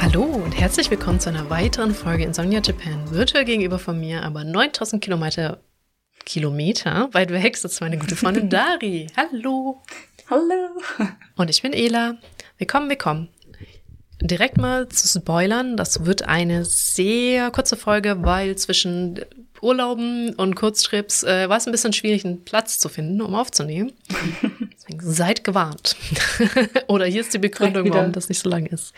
Hallo und herzlich willkommen zu einer weiteren Folge Insomnia Japan. Virtuell gegenüber von mir, aber 9000 Kilometer, Kilometer weit weg sitzt meine gute Freundin Dari. Hallo. Hallo. Und ich bin Ela. Willkommen, willkommen. Direkt mal zu spoilern, das wird eine sehr kurze Folge, weil zwischen Urlauben und Kurztrips äh, war es ein bisschen schwierig, einen Platz zu finden, um aufzunehmen. Deswegen seid gewarnt. Oder hier ist die Begründung, warum das nicht so lang ist.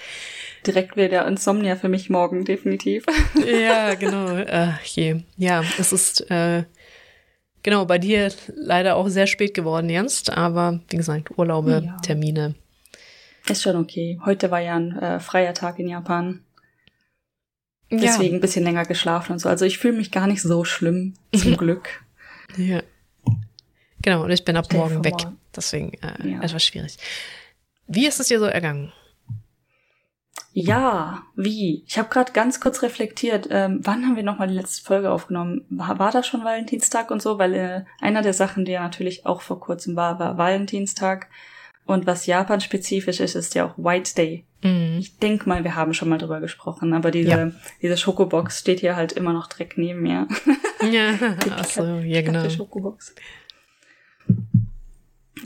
Direkt wieder Insomnia für mich morgen, definitiv. ja, genau. Ach je. Ja, es ist äh, genau bei dir leider auch sehr spät geworden, Ernst. Aber wie gesagt, Urlaube, ja. Termine. Ist schon okay. Heute war ja ein äh, freier Tag in Japan. Deswegen ja. ein bisschen länger geschlafen und so. Also ich fühle mich gar nicht so schlimm, zum Glück. Ja. Genau, und ich bin ab Stell morgen weg. Deswegen äh, ja. etwas schwierig. Wie ist es dir so ergangen? Ja, wie? Ich habe gerade ganz kurz reflektiert, ähm, wann haben wir nochmal die letzte Folge aufgenommen? War, war das schon Valentinstag und so? Weil äh, einer der Sachen, die ja natürlich auch vor kurzem war, war Valentinstag. Und was Japan-spezifisch ist, ist ja auch White Day. Mhm. Ich denk mal, wir haben schon mal drüber gesprochen, aber diese, ja. diese Schokobox steht hier halt immer noch direkt neben mir. Ja, achso, ja genau. Schokobox.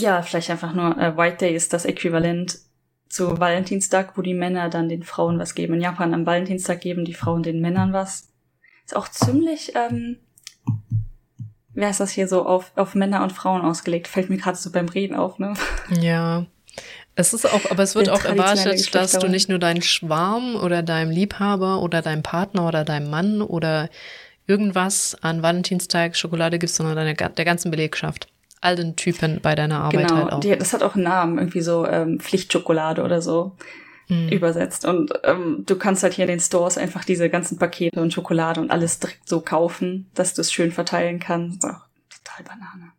Ja, vielleicht einfach nur, äh, White Day ist das Äquivalent zu Valentinstag, wo die Männer dann den Frauen was geben. In Japan am Valentinstag geben die Frauen den Männern was. Ist auch ziemlich, ähm, wer ist das hier so auf, auf Männer und Frauen ausgelegt? Fällt mir gerade so beim Reden auf, ne? Ja. Es ist auch, aber es wird auch erwartet, dass du nicht nur deinen Schwarm oder deinem Liebhaber oder deinem Partner oder deinem Mann oder irgendwas an Valentinstag Schokolade gibst, sondern deine, der ganzen Belegschaft. All den Typen bei deiner Arbeit genau, halt auch. Die, das hat auch einen Namen, irgendwie so ähm, Pflichtschokolade oder so mhm. übersetzt. Und ähm, du kannst halt hier in den Stores einfach diese ganzen Pakete und Schokolade und alles direkt so kaufen, dass du es schön verteilen kannst. Oh, total Banane.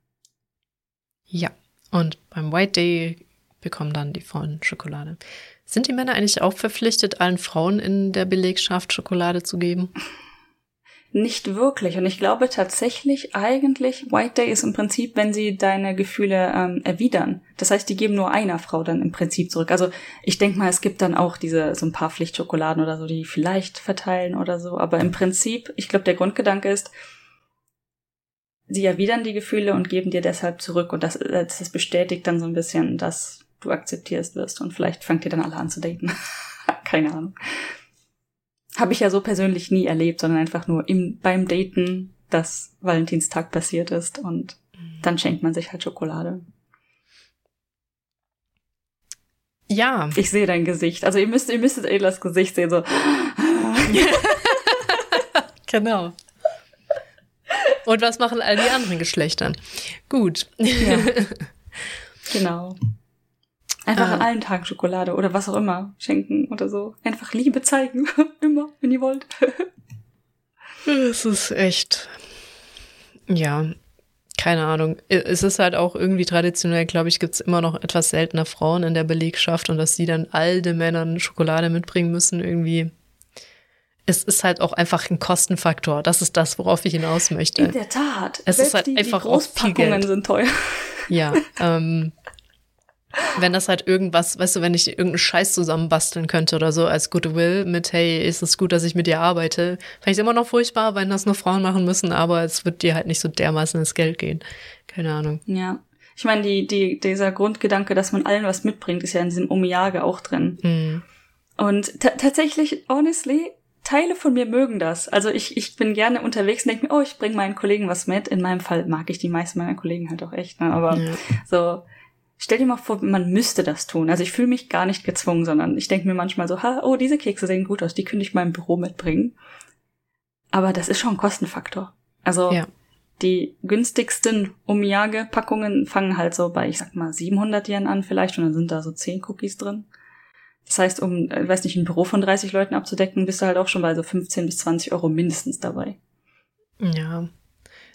Ja, und beim White Day bekommen dann die Frauen Schokolade. Sind die Männer eigentlich auch verpflichtet, allen Frauen in der Belegschaft Schokolade zu geben? Nicht wirklich. Und ich glaube tatsächlich eigentlich, White Day ist im Prinzip, wenn sie deine Gefühle ähm, erwidern. Das heißt, die geben nur einer Frau dann im Prinzip zurück. Also ich denke mal, es gibt dann auch diese so ein paar Pflichtschokoladen oder so, die vielleicht verteilen oder so. Aber im Prinzip, ich glaube, der Grundgedanke ist, sie erwidern die Gefühle und geben dir deshalb zurück. Und das, das bestätigt dann so ein bisschen, dass du akzeptierst wirst. Und vielleicht fangt ihr dann alle an zu daten. Keine Ahnung. Habe ich ja so persönlich nie erlebt, sondern einfach nur im, beim Daten, dass Valentinstag passiert ist und mhm. dann schenkt man sich halt Schokolade. Ja. Ich sehe dein Gesicht. Also ihr müsst, ihr müsstet Elas Gesicht sehen, so. genau. Und was machen all die anderen Geschlechter? Gut. Ja. Genau. Einfach ah. an allen Tagen Schokolade oder was auch immer schenken oder so. Einfach Liebe zeigen. immer, wenn ihr wollt. Es ist echt. Ja, keine Ahnung. Es ist halt auch irgendwie traditionell, glaube ich, gibt es immer noch etwas seltener Frauen in der Belegschaft und dass sie dann all den Männern Schokolade mitbringen müssen, irgendwie. Es ist halt auch einfach ein Kostenfaktor. Das ist das, worauf ich hinaus möchte. In der Tat. Es Selbst ist halt die, einfach die auch viel Geld. sind teuer. Ja, ähm, wenn das halt irgendwas, weißt du, wenn ich irgendeinen Scheiß zusammenbasteln könnte oder so als Goodwill mit, hey, ist es gut, dass ich mit dir arbeite, fände ich immer noch furchtbar, wenn das nur Frauen machen müssen, aber es wird dir halt nicht so dermaßen ins Geld gehen. Keine Ahnung. Ja. Ich meine, die, die, dieser Grundgedanke, dass man allen was mitbringt, ist ja in diesem Omiyage auch drin. Mhm. Und tatsächlich, honestly, Teile von mir mögen das. Also ich, ich bin gerne unterwegs und denke mir, oh, ich bringe meinen Kollegen was mit. In meinem Fall mag ich die meisten meiner Kollegen halt auch echt, ne? Aber ja. so, Stell dir mal vor, man müsste das tun. Also ich fühle mich gar nicht gezwungen, sondern ich denke mir manchmal so, ha, oh, diese Kekse sehen gut aus, die könnte ich im Büro mitbringen. Aber das ist schon ein Kostenfaktor. Also ja. die günstigsten Omiyage-Packungen fangen halt so bei, ich sag mal, 700 Yen an vielleicht und dann sind da so 10 Cookies drin. Das heißt, um, ich weiß nicht, ein Büro von 30 Leuten abzudecken, bist du halt auch schon bei so 15 bis 20 Euro mindestens dabei. Ja,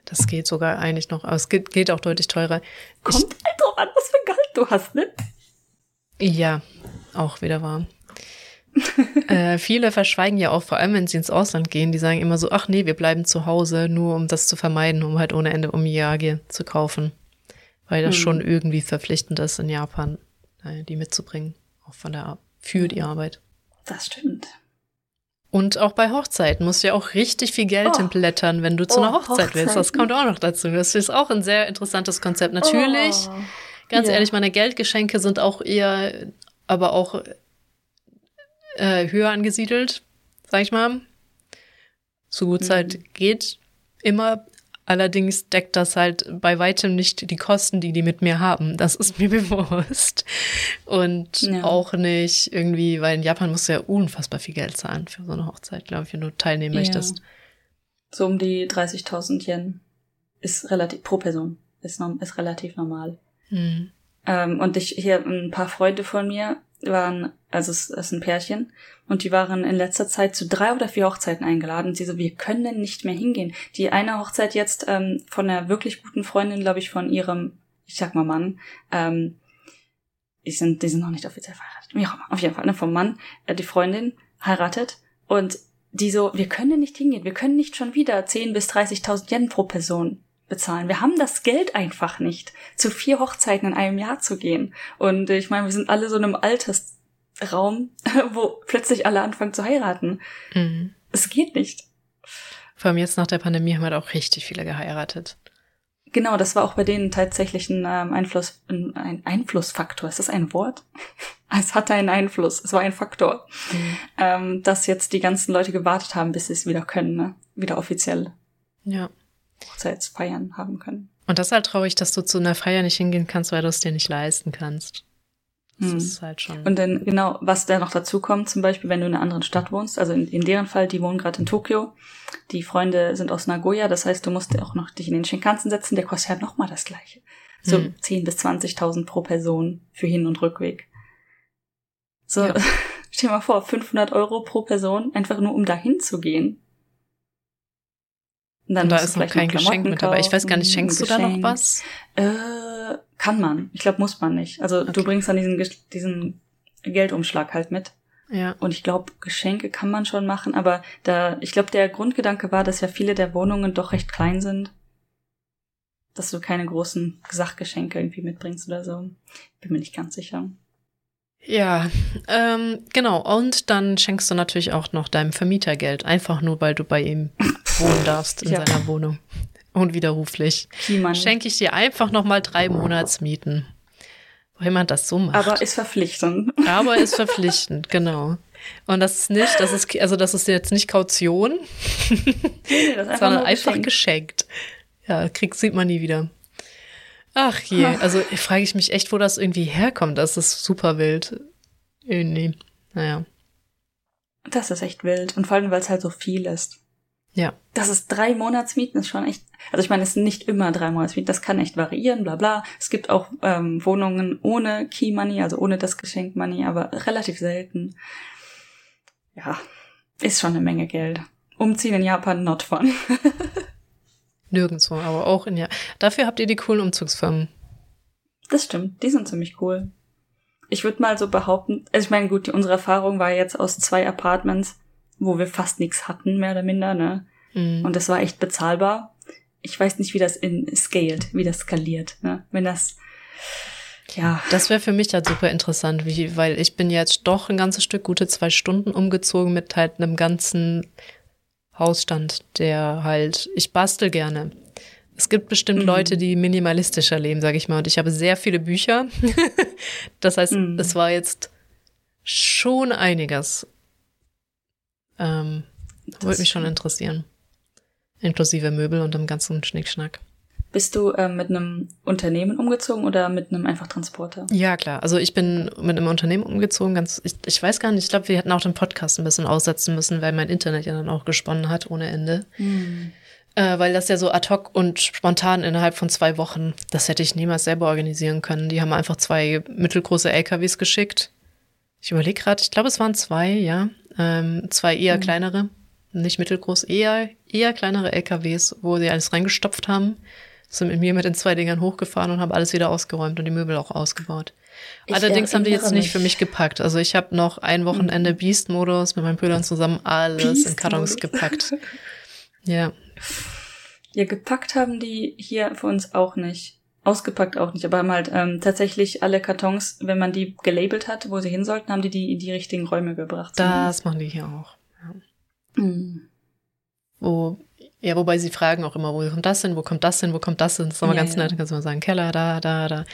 das geht sogar eigentlich noch, aber es geht, geht auch deutlich teurer. Kommt halt drauf an, was für ein Gehalt du hast, ne? Ja, auch wieder wahr. äh, viele verschweigen ja auch, vor allem wenn sie ins Ausland gehen, die sagen immer so, ach nee, wir bleiben zu Hause, nur um das zu vermeiden, um halt ohne Ende Umyage zu kaufen. Weil das hm. schon irgendwie verpflichtend ist in Japan, äh, die mitzubringen, auch von der für die Arbeit. Das stimmt. Und auch bei Hochzeiten musst du ja auch richtig viel Geld oh. hinblättern, wenn du zu oh, einer Hochzeit Hochzeiten. willst. Das kommt auch noch dazu. Das ist auch ein sehr interessantes Konzept. Natürlich, oh. ganz ja. ehrlich, meine Geldgeschenke sind auch eher, aber auch äh, höher angesiedelt, sag ich mal. So gut es mhm. halt geht, immer. Allerdings deckt das halt bei weitem nicht die Kosten, die die mit mir haben. Das ist mir bewusst. Und ja. auch nicht irgendwie, weil in Japan musst du ja unfassbar viel Geld zahlen für so eine Hochzeit, glaube ich, wenn du teilnehmen ja. möchtest. So um die 30.000 Yen ist relativ, pro Person, ist, ist relativ normal. Mhm. Ähm, und ich, hier ein paar Freunde von mir waren, also es, ist ein Pärchen, und die waren in letzter Zeit zu drei oder vier Hochzeiten eingeladen. Und sie so, wir können nicht mehr hingehen. Die eine Hochzeit jetzt ähm, von einer wirklich guten Freundin, glaube ich, von ihrem, ich sag mal Mann, ähm, die sind, die sind noch nicht offiziell verheiratet. Wie auf jeden Fall, ne, vom Mann, äh, die Freundin heiratet und die so, wir können nicht hingehen, wir können nicht schon wieder 10 bis 30.000 Yen pro Person bezahlen. Wir haben das Geld einfach nicht, zu vier Hochzeiten in einem Jahr zu gehen. Und ich meine, wir sind alle so in einem Altersraum, wo plötzlich alle anfangen zu heiraten. Mhm. Es geht nicht. Vor allem jetzt nach der Pandemie haben halt auch richtig viele geheiratet. Genau, das war auch bei denen tatsächlich ein ähm, Einfluss, ein, ein Einflussfaktor. Ist das ein Wort? es hatte einen Einfluss. Es war ein Faktor, mhm. ähm, dass jetzt die ganzen Leute gewartet haben, bis sie es wieder können, ne? wieder offiziell. Ja. Hochzeitsfeiern haben können. Und das ist halt traurig, dass du zu einer Feier nicht hingehen kannst, weil du es dir nicht leisten kannst. Das hm. ist halt schon. Und dann, genau, was da noch dazu kommt, zum Beispiel, wenn du in einer anderen Stadt wohnst, also in, in deren Fall, die wohnen gerade in Tokio, die Freunde sind aus Nagoya, das heißt, du musst auch noch dich in den Shinkansen setzen, der kostet ja halt nochmal das gleiche. So hm. 10.000 bis 20.000 pro Person für Hin- und Rückweg. So, ja. stell dir mal vor, 500 Euro pro Person, einfach nur um dahin zu gehen. Und dann und da ist noch kein Geschenk mit dabei. Ich weiß gar nicht, schenkst du da noch was? Äh, kann man. Ich glaube, muss man nicht. Also okay. du bringst dann diesen, diesen Geldumschlag halt mit. Ja. Und ich glaube, Geschenke kann man schon machen, aber da, ich glaube, der Grundgedanke war, dass ja viele der Wohnungen doch recht klein sind. Dass du keine großen Sachgeschenke irgendwie mitbringst oder so. Bin mir nicht ganz sicher. Ja, ähm, genau. Und dann schenkst du natürlich auch noch deinem Vermieter Geld, einfach nur, weil du bei ihm wohnen darfst in ja. seiner Wohnung. Unwiderruflich. Schenke ich dir einfach noch mal drei Monatsmieten. Wo jemand das so macht. Aber ist verpflichtend. Aber ist verpflichtend, genau. Und das ist nicht, das ist, also das ist jetzt nicht Kaution, nee, einfach sondern einfach geschenkt. geschenkt. Ja, kriegt, sieht man nie wieder. Ach je, also frage ich mich echt, wo das irgendwie herkommt. Das ist super wild. Irgendwie, naja. Das ist echt wild. Und vor allem, weil es halt so viel ist. Ja. Das ist drei Monatsmieten, ist schon echt. Also ich meine, es sind nicht immer drei Monatsmieten, das kann echt variieren, bla bla. Es gibt auch ähm, Wohnungen ohne Key Money, also ohne das Geschenk Money, aber relativ selten. Ja, ist schon eine Menge Geld. Umziehen in Japan, not fun. Nirgendwo, aber auch in Japan. Dafür habt ihr die coolen Umzugsfirmen. Das stimmt, die sind ziemlich cool. Ich würde mal so behaupten, also ich meine, gut, die, unsere Erfahrung war jetzt aus zwei Apartments wo wir fast nichts hatten, mehr oder minder, ne? Mhm. Und das war echt bezahlbar. Ich weiß nicht, wie das in scaled, wie das skaliert, ne? Wenn das ja. Das wäre für mich halt super interessant, wie, weil ich bin jetzt doch ein ganzes Stück, gute zwei Stunden umgezogen mit halt einem ganzen Hausstand, der halt, ich bastel gerne. Es gibt bestimmt mhm. Leute, die minimalistischer leben, sage ich mal. Und ich habe sehr viele Bücher. das heißt, mhm. es war jetzt schon einiges. Ähm, würde mich schon interessieren. Inklusive Möbel und dem ganzen Schnickschnack. Bist du ähm, mit einem Unternehmen umgezogen oder mit einem einfach Transporter? Ja, klar. Also ich bin mit einem Unternehmen umgezogen. Ganz, ich, ich weiß gar nicht, ich glaube, wir hätten auch den Podcast ein bisschen aussetzen müssen, weil mein Internet ja dann auch gesponnen hat ohne Ende. Hm. Äh, weil das ja so ad hoc und spontan innerhalb von zwei Wochen, das hätte ich niemals selber organisieren können. Die haben einfach zwei mittelgroße LKWs geschickt. Ich überlege gerade, ich glaube, es waren zwei, ja. Ähm, zwei eher mhm. kleinere, nicht mittelgroß, eher, eher kleinere LKWs, wo sie alles reingestopft haben. Sind mit mir mit den zwei Dingern hochgefahren und haben alles wieder ausgeräumt und die Möbel auch ausgebaut. Ich Allerdings haben die jetzt nicht mich. für mich gepackt. Also ich habe noch ein Wochenende mhm. Beast-Modus mit meinen Brüdern zusammen alles in Kartons gepackt. ja. Ja, gepackt haben die hier für uns auch nicht. Ausgepackt auch nicht, aber haben halt ähm, tatsächlich alle Kartons, wenn man die gelabelt hat, wo sie hin sollten, haben die die in die richtigen Räume gebracht. Das machen die hier auch. Ja. Mhm. Wo, ja, wobei sie fragen auch immer, wo kommt das hin, wo kommt das hin, wo kommt das hin? Das ist immer ja, ganz ja. nett, kannst du mal sagen, Keller, da, da, da.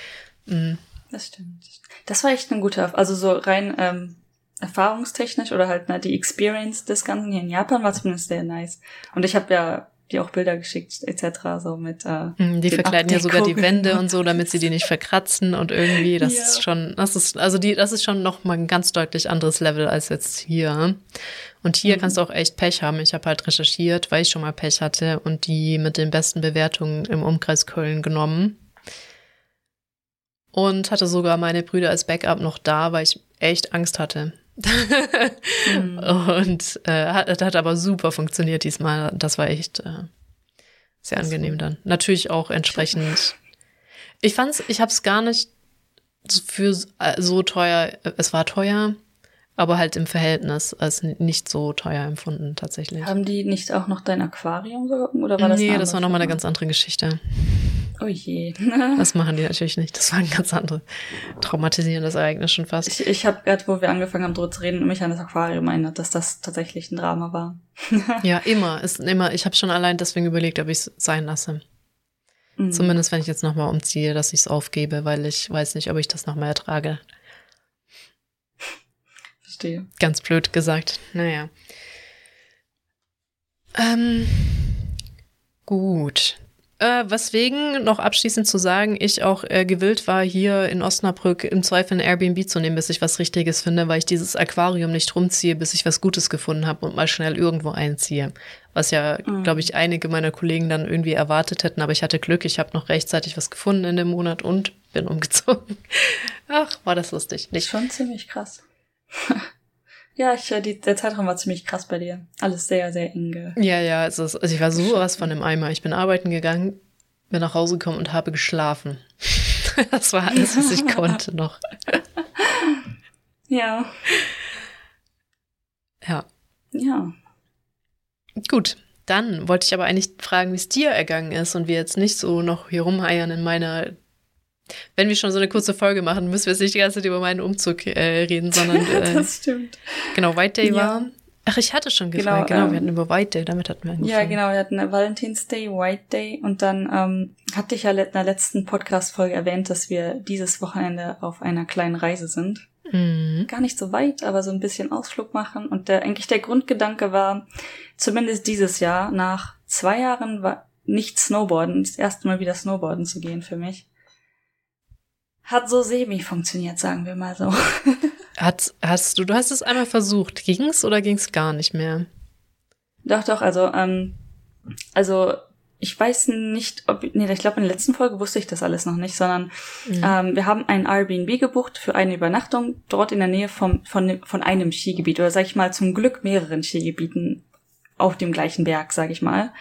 Mhm. Das stimmt. Das war echt ein guter, also so rein ähm, erfahrungstechnisch oder halt na, die Experience des Ganzen hier in Japan war zumindest sehr nice. Und ich habe ja die auch Bilder geschickt etc. so mit äh, hm, die verkleiden ja sogar die Wände und so, damit sie die nicht verkratzen und irgendwie das ja. ist schon das ist also die das ist schon noch mal ein ganz deutlich anderes Level als jetzt hier. Und hier mhm. kannst du auch echt Pech haben. Ich habe halt recherchiert, weil ich schon mal Pech hatte und die mit den besten Bewertungen im Umkreis Köln genommen. Und hatte sogar meine Brüder als Backup noch da, weil ich echt Angst hatte mhm. Und äh, hat, hat aber super funktioniert diesmal. Das war echt äh, sehr angenehm dann. Natürlich auch entsprechend. Ich fand's, ich hab's gar nicht für äh, so teuer, es war teuer, aber halt im Verhältnis als nicht so teuer empfunden tatsächlich. Haben die nicht auch noch dein Aquarium so oder war das Nee, das war nochmal eine ganz andere Geschichte. Oh je. das machen die natürlich nicht. Das war ein ganz anderes traumatisierendes Ereignis schon fast. Ich, ich habe gerade, wo wir angefangen haben, drüber zu reden, mich an das Aquarium erinnert, dass das tatsächlich ein Drama war. ja, immer. Ist immer. Ich habe schon allein deswegen überlegt, ob ich es sein lasse. Mhm. Zumindest wenn ich jetzt nochmal umziehe, dass ich es aufgebe, weil ich weiß nicht, ob ich das nochmal ertrage. Verstehe. Ganz blöd gesagt. Naja. Ähm, gut. Äh, weswegen noch abschließend zu sagen, ich auch äh, gewillt war, hier in Osnabrück im Zweifel ein Airbnb zu nehmen, bis ich was Richtiges finde, weil ich dieses Aquarium nicht rumziehe, bis ich was Gutes gefunden habe und mal schnell irgendwo einziehe. Was ja, mhm. glaube ich, einige meiner Kollegen dann irgendwie erwartet hätten, aber ich hatte Glück, ich habe noch rechtzeitig was gefunden in dem Monat und bin umgezogen. Ach, war das lustig. Nicht? Schon ziemlich krass. Ja, ich, äh, die, der Zeitraum war ziemlich krass bei dir. Alles sehr, sehr eng. Ja, ja, also, also ich war so was von im Eimer. Ich bin arbeiten gegangen, bin nach Hause gekommen und habe geschlafen. das war alles, was ich konnte noch. ja. Ja. Ja. Gut, dann wollte ich aber eigentlich fragen, wie es dir ergangen ist und wir jetzt nicht so noch hier rumheiern in meiner wenn wir schon so eine kurze Folge machen, müssen wir jetzt nicht die ganze Zeit über meinen Umzug äh, reden, sondern. Äh, das stimmt. Genau, White Day ja. war. Ach, ich hatte schon gefragt, genau, genau ähm, wir hatten über White Day, damit hatten wir angefangen. Ja, genau, wir hatten Valentine's Day, White Day und dann ähm, hatte ich ja in der letzten Podcast-Folge erwähnt, dass wir dieses Wochenende auf einer kleinen Reise sind. Mhm. Gar nicht so weit, aber so ein bisschen Ausflug machen. Und der, eigentlich der Grundgedanke war, zumindest dieses Jahr, nach zwei Jahren war nicht Snowboarden, das erste Mal wieder Snowboarden zu gehen für mich hat so semi funktioniert, sagen wir mal so. Hat, hast du, du hast es einmal versucht. Ging's oder ging's gar nicht mehr? Doch, doch, also, ähm, also ich weiß nicht, ob, nee, ich glaube, in der letzten Folge wusste ich das alles noch nicht, sondern mhm. ähm, wir haben ein Airbnb gebucht für eine Übernachtung dort in der Nähe vom, von, von einem Skigebiet oder sag ich mal zum Glück mehreren Skigebieten auf dem gleichen Berg, sag ich mal.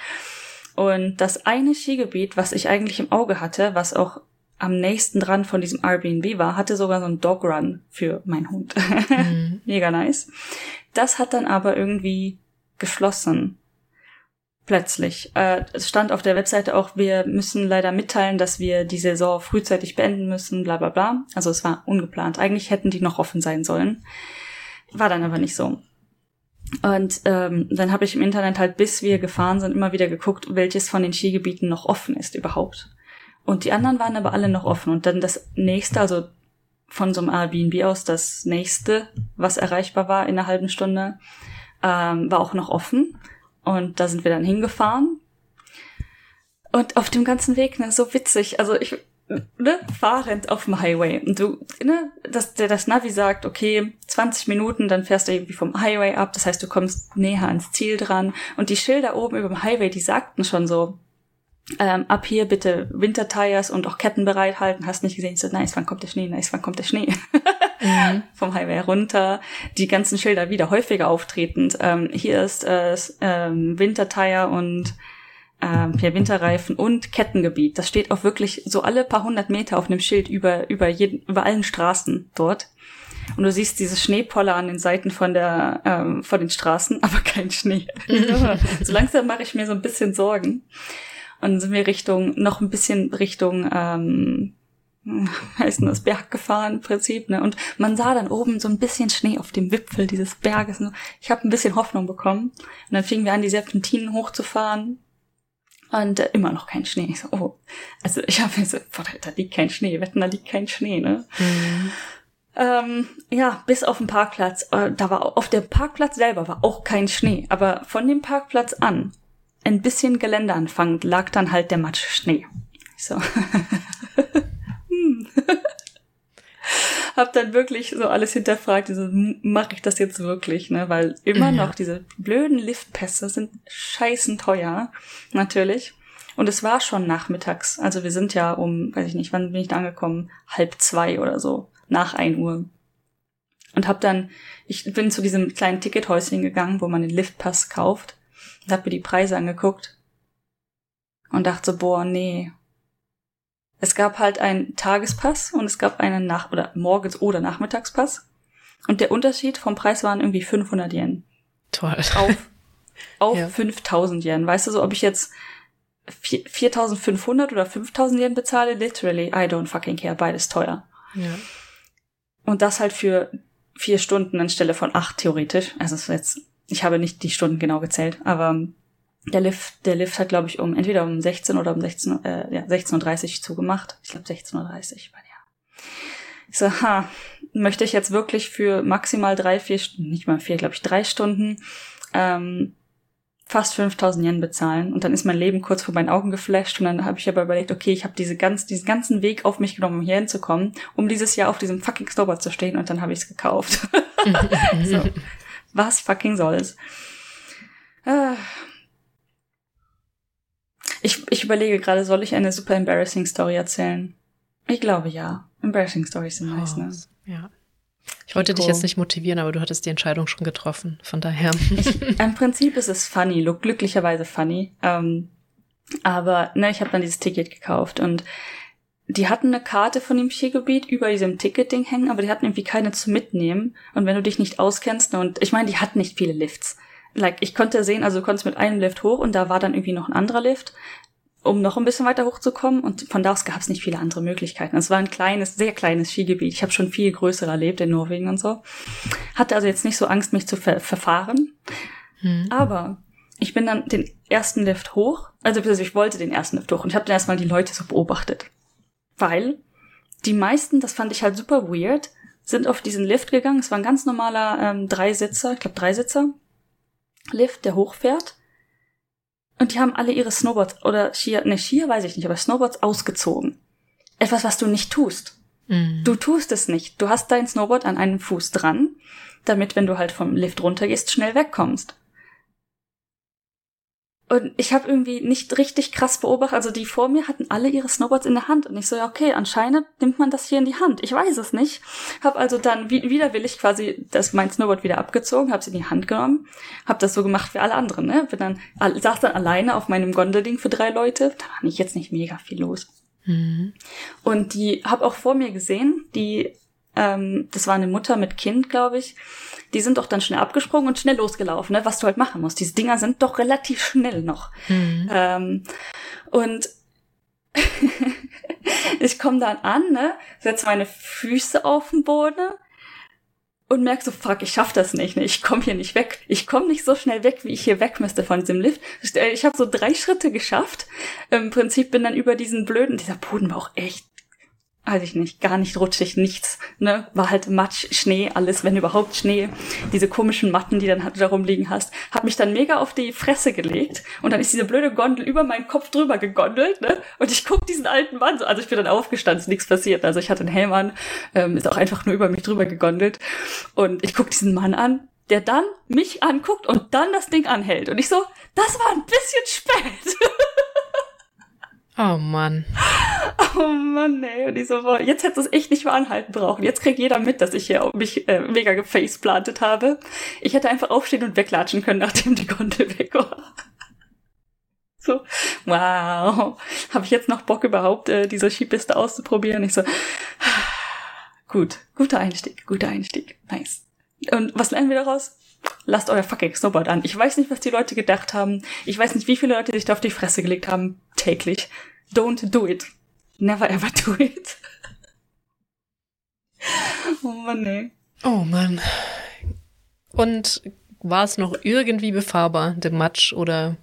Und das eine Skigebiet, was ich eigentlich im Auge hatte, was auch am nächsten dran von diesem Airbnb war, hatte sogar so einen Dog Run für meinen Hund. Mhm. Mega nice. Das hat dann aber irgendwie geschlossen. Plötzlich. Äh, es stand auf der Webseite auch, wir müssen leider mitteilen, dass wir die Saison frühzeitig beenden müssen, bla bla bla. Also es war ungeplant. Eigentlich hätten die noch offen sein sollen. War dann aber nicht so. Und ähm, dann habe ich im Internet halt, bis wir gefahren sind, immer wieder geguckt, welches von den Skigebieten noch offen ist überhaupt. Und die anderen waren aber alle noch offen. Und dann das nächste, also von so einem Airbnb aus, das nächste, was erreichbar war in einer halben Stunde, ähm, war auch noch offen. Und da sind wir dann hingefahren. Und auf dem ganzen Weg, ne, so witzig. Also ich, ne, fahrend auf dem Highway. Und du, ne, dass der das Navi sagt, okay, 20 Minuten, dann fährst du irgendwie vom Highway ab. Das heißt, du kommst näher ans Ziel dran. Und die Schilder oben über dem Highway, die sagten schon so, ähm, ab hier bitte Wintertires und auch Ketten bereithalten. Hast nicht gesehen, so nice, wann kommt der Schnee, nice, wann kommt der Schnee? mhm. Vom Highway runter. Die ganzen Schilder wieder häufiger auftretend. Ähm, hier ist äh, ähm, Wintertire und äh, hier Winterreifen und Kettengebiet. Das steht auch wirklich so alle paar hundert Meter auf einem Schild über, über, jeden, über allen Straßen dort. Und du siehst diese Schneepoller an den Seiten von der, ähm, von den Straßen, aber kein Schnee. so langsam mache ich mir so ein bisschen Sorgen. Und dann sind wir Richtung, noch ein bisschen Richtung, ähm, heißt das Berg gefahren im Prinzip, ne? Und man sah dann oben so ein bisschen Schnee auf dem Wipfel dieses Berges. Ne? Ich habe ein bisschen Hoffnung bekommen. Und dann fingen wir an, die Serpentinen hochzufahren. Und äh, immer noch kein Schnee. Ich so, oh. Also ich habe mir so, boah, da liegt kein Schnee, wetten, da liegt kein Schnee, ne? Mhm. Ähm, ja, bis auf den Parkplatz. Äh, da war auf dem Parkplatz selber war auch kein Schnee, aber von dem Parkplatz an, ein bisschen Gelände anfangend, lag dann halt der Matsch Schnee. So. hm. Hab dann wirklich so alles hinterfragt, so, mache ich das jetzt wirklich, ne? Weil immer ja. noch diese blöden Liftpässe sind scheißen teuer, natürlich. Und es war schon nachmittags. Also wir sind ja um, weiß ich nicht, wann bin ich da angekommen? Halb zwei oder so nach ein Uhr. Und hab dann, ich bin zu diesem kleinen Tickethäuschen gegangen, wo man den Liftpass kauft und hab mir die Preise angeguckt und dachte so, boah, nee. Es gab halt einen Tagespass und es gab einen Nach- oder Morgens- oder Nachmittagspass. Und der Unterschied vom Preis waren irgendwie 500 Yen. Toll. Auf, auf ja. 5000 Yen. Weißt du so, ob ich jetzt 4500 oder 5000 Yen bezahle? Literally, I don't fucking care. Beides teuer. Ja. Und das halt für vier Stunden anstelle von acht theoretisch. Also es ist jetzt, ich habe nicht die Stunden genau gezählt, aber der Lift, der Lift hat, glaube ich, um entweder um 16 oder um 16, äh, ja, 16.30 Uhr zugemacht. Ich glaube 16.30 Uhr, weil ja. Ich so, ha, möchte ich jetzt wirklich für maximal drei, vier Stunden, nicht mal vier, glaube ich, drei Stunden ähm, fast 5000 Yen bezahlen und dann ist mein Leben kurz vor meinen Augen geflasht und dann habe ich aber überlegt, okay, ich habe diese ganz, diesen ganzen Weg auf mich genommen, um hier hinzukommen, um dieses Jahr auf diesem fucking Snowboard zu stehen und dann habe ich es gekauft. so, was fucking soll's? Ah. Ich, ich überlege gerade, soll ich eine super embarrassing Story erzählen? Ich glaube ja. Embarrassing Stories sind nice, ne? Ja. Ich wollte Nico. dich jetzt nicht motivieren, aber du hattest die Entscheidung schon getroffen. Von daher. Ich, Im Prinzip ist es funny, glücklicherweise funny. Ähm, aber ne, ich habe dann dieses Ticket gekauft und die hatten eine Karte von dem Skigebiet über diesem Ticketing hängen, aber die hatten irgendwie keine zu mitnehmen. Und wenn du dich nicht auskennst, und ich meine, die hatten nicht viele Lifts. Like, ich konnte sehen, also du konntest mit einem Lift hoch und da war dann irgendwie noch ein anderer Lift um noch ein bisschen weiter hochzukommen. Und von da aus gab es nicht viele andere Möglichkeiten. Es war ein kleines, sehr kleines Skigebiet. Ich habe schon viel größer erlebt in Norwegen und so. Hatte also jetzt nicht so Angst, mich zu ver verfahren. Hm. Aber ich bin dann den ersten Lift hoch. Also ich wollte den ersten Lift hoch und ich habe dann erstmal die Leute so beobachtet. Weil die meisten, das fand ich halt super weird, sind auf diesen Lift gegangen. Es war ein ganz normaler ähm, Dreisitzer, ich glaube Dreisitzer Lift, der hochfährt. Und die haben alle ihre Snowboards oder Skier, ne, Skier weiß ich nicht, aber Snowboards ausgezogen. Etwas, was du nicht tust. Mhm. Du tust es nicht. Du hast dein Snowboard an einem Fuß dran, damit, wenn du halt vom Lift runtergehst, schnell wegkommst. Und ich habe irgendwie nicht richtig krass beobachtet, also die vor mir hatten alle ihre Snowboards in der Hand und ich so, ja, okay, anscheinend nimmt man das hier in die Hand. Ich weiß es nicht. Hab also dann wie, widerwillig quasi das mein Snowboard wieder abgezogen, habe sie in die Hand genommen, hab das so gemacht wie alle anderen, ne? Bin dann saß dann alleine auf meinem Gondelding für drei Leute. Da war nicht jetzt nicht mega viel los. Mhm. Und die hab auch vor mir gesehen, die ähm, das war eine Mutter mit Kind, glaube ich die sind doch dann schnell abgesprungen und schnell losgelaufen, ne? was du halt machen musst. Diese Dinger sind doch relativ schnell noch. Mhm. Ähm, und ich komme dann an, ne, setze meine Füße auf den Boden und merk so, fuck, ich schaff das nicht, ne? ich komme hier nicht weg. Ich komme nicht so schnell weg, wie ich hier weg müsste von diesem Lift. Ich habe so drei Schritte geschafft. Im Prinzip bin dann über diesen blöden, dieser Boden war auch echt weiß ich nicht, gar nicht rutschig, nichts, ne, war halt Matsch, Schnee, alles, wenn überhaupt Schnee, diese komischen Matten, die dann halt da rumliegen hast, hab mich dann mega auf die Fresse gelegt und dann ist diese blöde Gondel über meinen Kopf drüber gegondelt, ne, und ich guck diesen alten Mann so, also ich bin dann aufgestanden, ist nichts passiert, also ich hatte einen Helm an, ähm, ist auch einfach nur über mich drüber gegondelt. Und ich guck diesen Mann an, der dann mich anguckt und dann das Ding anhält. Und ich so, das war ein bisschen spät. Oh Mann. Oh Mann, ey. Und ich so, boah, jetzt hätte es echt nicht mehr anhalten brauchen. Jetzt kriegt jeder mit, dass ich hier mich äh, mega gefaceplantet habe. Ich hätte einfach aufstehen und weglatschen können, nachdem die Gondel weg war. So, wow, habe ich jetzt noch Bock überhaupt, äh, diese Skipiste auszuprobieren? Ich so, gut, guter Einstieg, guter Einstieg, nice. Und was lernen wir daraus? Lasst euer fucking Snowboard an. Ich weiß nicht, was die Leute gedacht haben. Ich weiß nicht, wie viele Leute sich da auf die Fresse gelegt haben täglich. Don't do it. Never ever do it. oh Mann, nee. Oh Mann. Und war es noch irgendwie befahrbar, der Matsch, oder?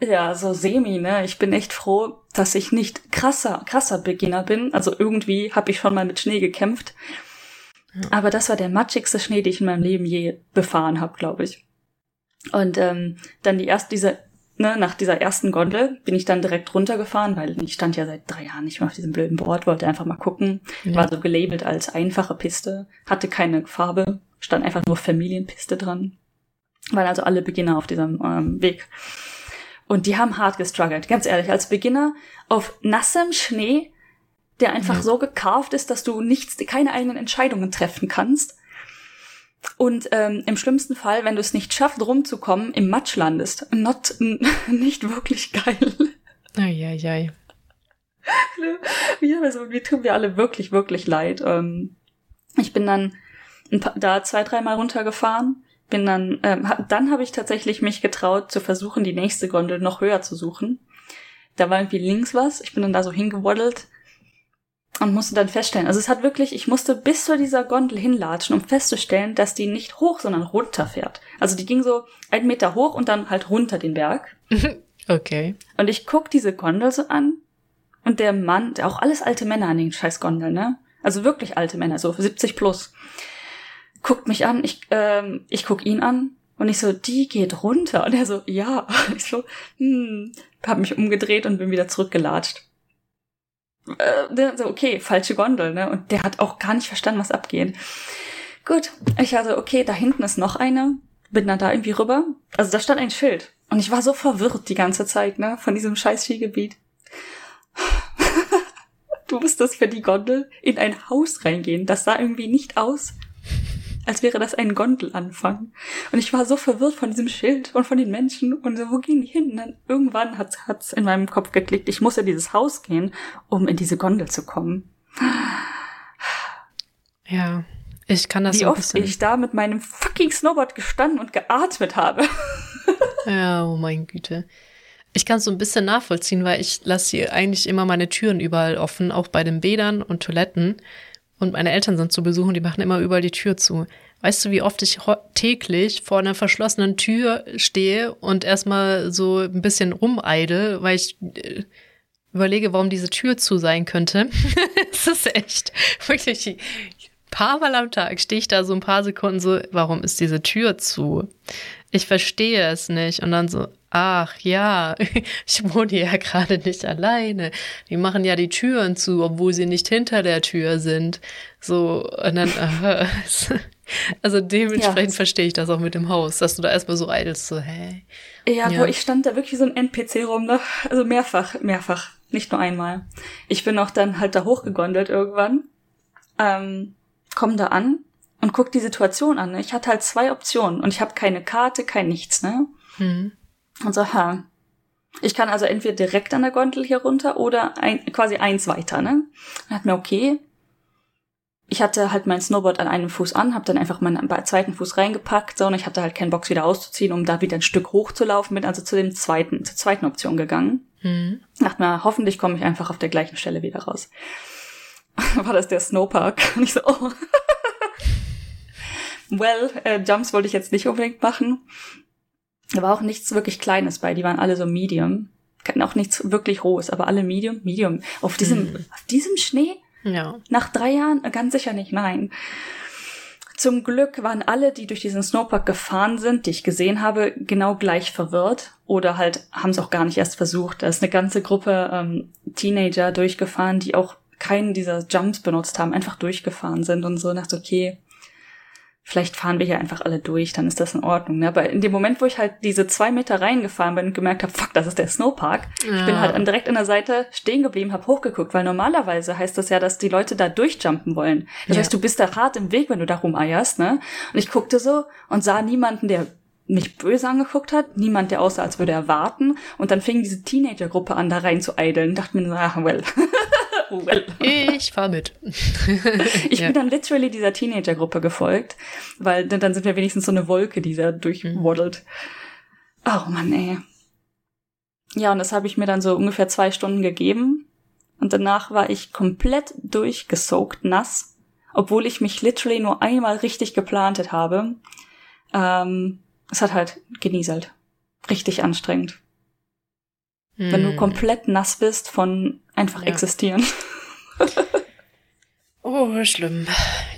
Ja, so semi, ne? Ich bin echt froh, dass ich nicht krasser, krasser Beginner bin. Also irgendwie habe ich schon mal mit Schnee gekämpft. Ja. Aber das war der matschigste Schnee, den ich in meinem Leben je befahren habe, glaube ich. Und ähm, dann die erste, diese, ne, nach dieser ersten Gondel bin ich dann direkt runtergefahren, weil ich stand ja seit drei Jahren nicht mehr auf diesem blöden Board, wollte einfach mal gucken. Ja. War so gelabelt als einfache Piste, hatte keine Farbe, stand einfach nur Familienpiste dran. Waren also alle Beginner auf diesem ähm, Weg. Und die haben hart gestruggelt, ganz ehrlich. Als Beginner auf nassem Schnee, der einfach ja. so gekarft ist, dass du nichts, keine eigenen Entscheidungen treffen kannst. Und ähm, im schlimmsten Fall, wenn du es nicht schaffst, rumzukommen, im Matsch landest. Not, nicht wirklich geil. Eieiei. Ja, also mir tun wir alle wirklich, wirklich leid. Ähm, ich bin dann paar, da zwei, dreimal runtergefahren bin dann, ähm, dann habe ich tatsächlich mich getraut zu versuchen, die nächste Gondel noch höher zu suchen. Da war irgendwie links was, ich bin dann da so hingewaddelt und musste dann feststellen, also es hat wirklich, ich musste bis zu dieser Gondel hinlatschen, um festzustellen, dass die nicht hoch, sondern runter fährt. Also die ging so einen Meter hoch und dann halt runter den Berg. Okay. Und ich guck diese Gondel so an und der Mann, der auch alles alte Männer an den scheiß Gondeln, ne? Also wirklich alte Männer, so 70 plus guckt mich an, ich, ähm, ich guck ihn an und ich so, die geht runter. Und er so, ja. Ich so, hm, hab mich umgedreht und bin wieder zurückgelatscht. Äh, so, okay, falsche Gondel, ne? Und der hat auch gar nicht verstanden, was abgeht. Gut, ich hatte, okay, da hinten ist noch eine. Bin dann da irgendwie rüber. Also da stand ein Schild. Und ich war so verwirrt die ganze Zeit, ne? Von diesem scheiß Skigebiet. du musstest für die Gondel in ein Haus reingehen. Das sah irgendwie nicht aus als wäre das ein Gondelanfang. Und ich war so verwirrt von diesem Schild und von den Menschen und so, wo gehen die hin? Und dann irgendwann hat es in meinem Kopf geklickt, ich muss in dieses Haus gehen, um in diese Gondel zu kommen. Ja, ich kann das Wie so oft ich da mit meinem fucking Snowboard gestanden und geatmet habe. ja, oh mein Güte. Ich kann es so ein bisschen nachvollziehen, weil ich lasse hier eigentlich immer meine Türen überall offen, auch bei den Bädern und Toiletten und meine Eltern sind zu Besuch und die machen immer überall die Tür zu. Weißt du, wie oft ich täglich vor einer verschlossenen Tür stehe und erstmal so ein bisschen rumeide, weil ich äh, überlege, warum diese Tür zu sein könnte. Es ist echt wirklich ein paar Mal am Tag stehe ich da so ein paar Sekunden so, warum ist diese Tür zu? Ich verstehe es nicht. Und dann so, ach ja, ich wohne ja gerade nicht alleine. Die machen ja die Türen zu, obwohl sie nicht hinter der Tür sind. So, und dann, äh, also dementsprechend ja. verstehe ich das auch mit dem Haus, dass du da erstmal so eidelst, so, hä? Ja, ja, wo ich stand da wirklich wie so ein NPC rum, ne? Also mehrfach, mehrfach, nicht nur einmal. Ich bin auch dann halt da hochgegondelt irgendwann, ähm, komm da an und guck die Situation an. Ne? Ich hatte halt zwei Optionen und ich habe keine Karte, kein nichts, ne? Hm. Und so, ha. Ich kann also entweder direkt an der Gondel hier runter oder ein, quasi eins weiter, ne? Dann hat mir, okay. Ich hatte halt mein Snowboard an einem Fuß an, habe dann einfach meinen zweiten Fuß reingepackt, so, und ich hatte halt keinen Bock wieder auszuziehen, um da wieder ein Stück hochzulaufen, bin also zu dem zweiten, zur zweiten Option gegangen. Hm. Dachte mir, hoffentlich komme ich einfach auf der gleichen Stelle wieder raus. War das der Snowpark? Und ich so, oh. Well, äh, Jumps wollte ich jetzt nicht unbedingt machen. Da war auch nichts wirklich Kleines bei, die waren alle so Medium. Auch nichts wirklich Hohes, aber alle Medium, Medium. Auf diesem, mhm. auf diesem Schnee? Ja. Nach drei Jahren? Ganz sicher nicht, nein. Zum Glück waren alle, die durch diesen Snowpark gefahren sind, die ich gesehen habe, genau gleich verwirrt oder halt haben es auch gar nicht erst versucht. Da ist eine ganze Gruppe ähm, Teenager durchgefahren, die auch keinen dieser Jumps benutzt haben, einfach durchgefahren sind und so dachte, okay, vielleicht fahren wir hier einfach alle durch, dann ist das in Ordnung. Ne? Aber in dem Moment, wo ich halt diese zwei Meter reingefahren bin und gemerkt habe, fuck, das ist der Snowpark, ja. ich bin halt direkt an der Seite stehen geblieben, habe hochgeguckt, weil normalerweise heißt das ja, dass die Leute da durchjumpen wollen. Das ja. heißt, du bist da hart im Weg, wenn du da rumeierst, ne? Und ich guckte so und sah niemanden, der mich böse angeguckt hat, niemand, der aussah, als würde er warten. Und dann fing diese Teenager-Gruppe an, da rein zu eideln. Dachte mir, ach, well. Ich fahr mit. ich ja. bin dann literally dieser Teenager-Gruppe gefolgt, weil dann sind wir wenigstens so eine Wolke, die da durchwaddelt. Oh Mann, ey. Ja, und das habe ich mir dann so ungefähr zwei Stunden gegeben. Und danach war ich komplett durchgesoakt, nass, obwohl ich mich literally nur einmal richtig geplantet habe. Ähm, es hat halt genieselt. Richtig anstrengend. Hm. Wenn du hm. komplett nass bist von einfach ja. existieren. oh, schlimm.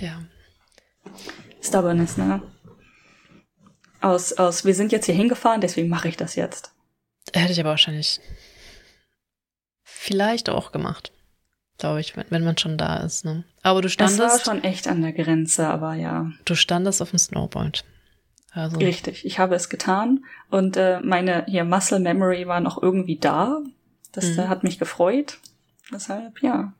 Ja. Stubbornness, ne? Aus, aus, wir sind jetzt hier hingefahren, deswegen mache ich das jetzt. Hätte ich aber wahrscheinlich vielleicht auch gemacht. Glaube ich, wenn, wenn man schon da ist, ne? Aber du standest. Das war schon echt an der Grenze, aber ja. Du standest auf dem Snowboard. Also. Richtig, ich habe es getan und äh, meine hier Muscle Memory war noch irgendwie da. Das mhm. äh, hat mich gefreut. Deshalb, ja.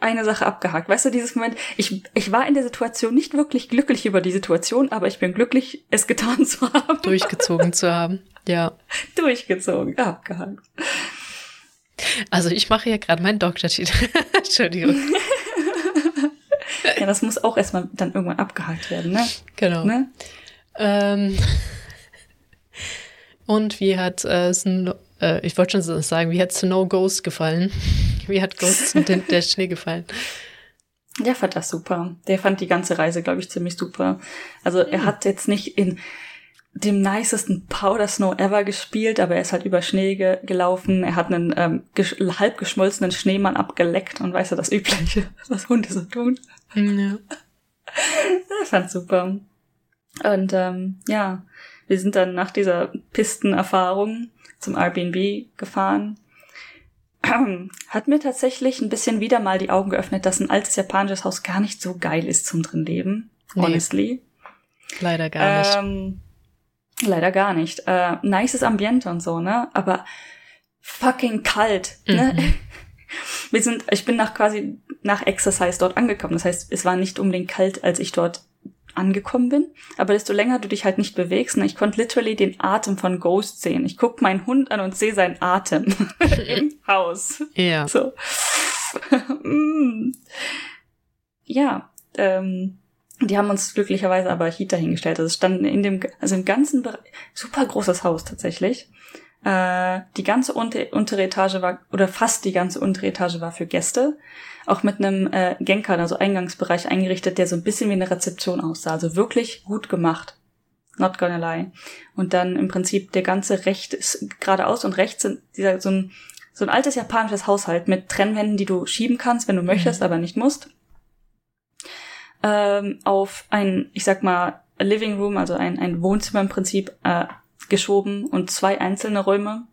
Eine Sache abgehakt. Weißt du, dieses Moment, ich, ich war in der Situation nicht wirklich glücklich über die Situation, aber ich bin glücklich, es getan zu haben. Durchgezogen zu haben, ja. Durchgezogen, abgehakt. Also ich mache hier gerade meinen Doktortitel. Entschuldigung. ja, das muss auch erstmal dann irgendwann abgehakt werden, ne? Genau. Ne? Ähm, und wie hat äh, Snow, äh, ich wollte schon sagen, wie hat Snow Ghost gefallen? Wie hat Ghost der Schnee gefallen? Der fand das super. Der fand die ganze Reise, glaube ich, ziemlich super. Also er hat jetzt nicht in dem nicesten Powder Snow ever gespielt, aber er ist halt über Schnee ge gelaufen. Er hat einen ähm, halb geschmolzenen Schneemann abgeleckt und weißt du, das Übliche, was Hunde so tun. Ja. er fand super. Und ähm, ja, wir sind dann nach dieser Pistenerfahrung zum Airbnb gefahren. Hat mir tatsächlich ein bisschen wieder mal die Augen geöffnet, dass ein altes japanisches Haus gar nicht so geil ist zum drin leben. Nee. Honestly. Leider gar nicht. Ähm, leider gar nicht. Äh, nices Ambiente und so, ne? Aber fucking kalt. Ne? Mhm. Wir sind, ich bin nach quasi nach Exercise dort angekommen. Das heißt, es war nicht unbedingt kalt, als ich dort angekommen bin. Aber desto länger du dich halt nicht bewegst, ne, ich konnte literally den Atem von Ghost sehen. Ich guck meinen Hund an und sehe seinen Atem im Haus. Ja. So. Mm. ja, ähm, die haben uns glücklicherweise aber Heater hingestellt. Also es standen in dem, also im ganzen Bereich, super großes Haus tatsächlich. Äh, die ganze unter, untere Etage war, oder fast die ganze untere Etage war für Gäste auch mit einem äh, Genkan, also Eingangsbereich eingerichtet, der so ein bisschen wie eine Rezeption aussah. Also wirklich gut gemacht. Not gonna lie. Und dann im Prinzip der ganze Recht ist geradeaus und rechts sind dieser so ein so ein altes japanisches Haushalt mit Trennwänden, die du schieben kannst, wenn du möchtest, mhm. aber nicht musst. Ähm, auf ein, ich sag mal, Living Room, also ein, ein Wohnzimmer im Prinzip, äh, geschoben und zwei einzelne Räume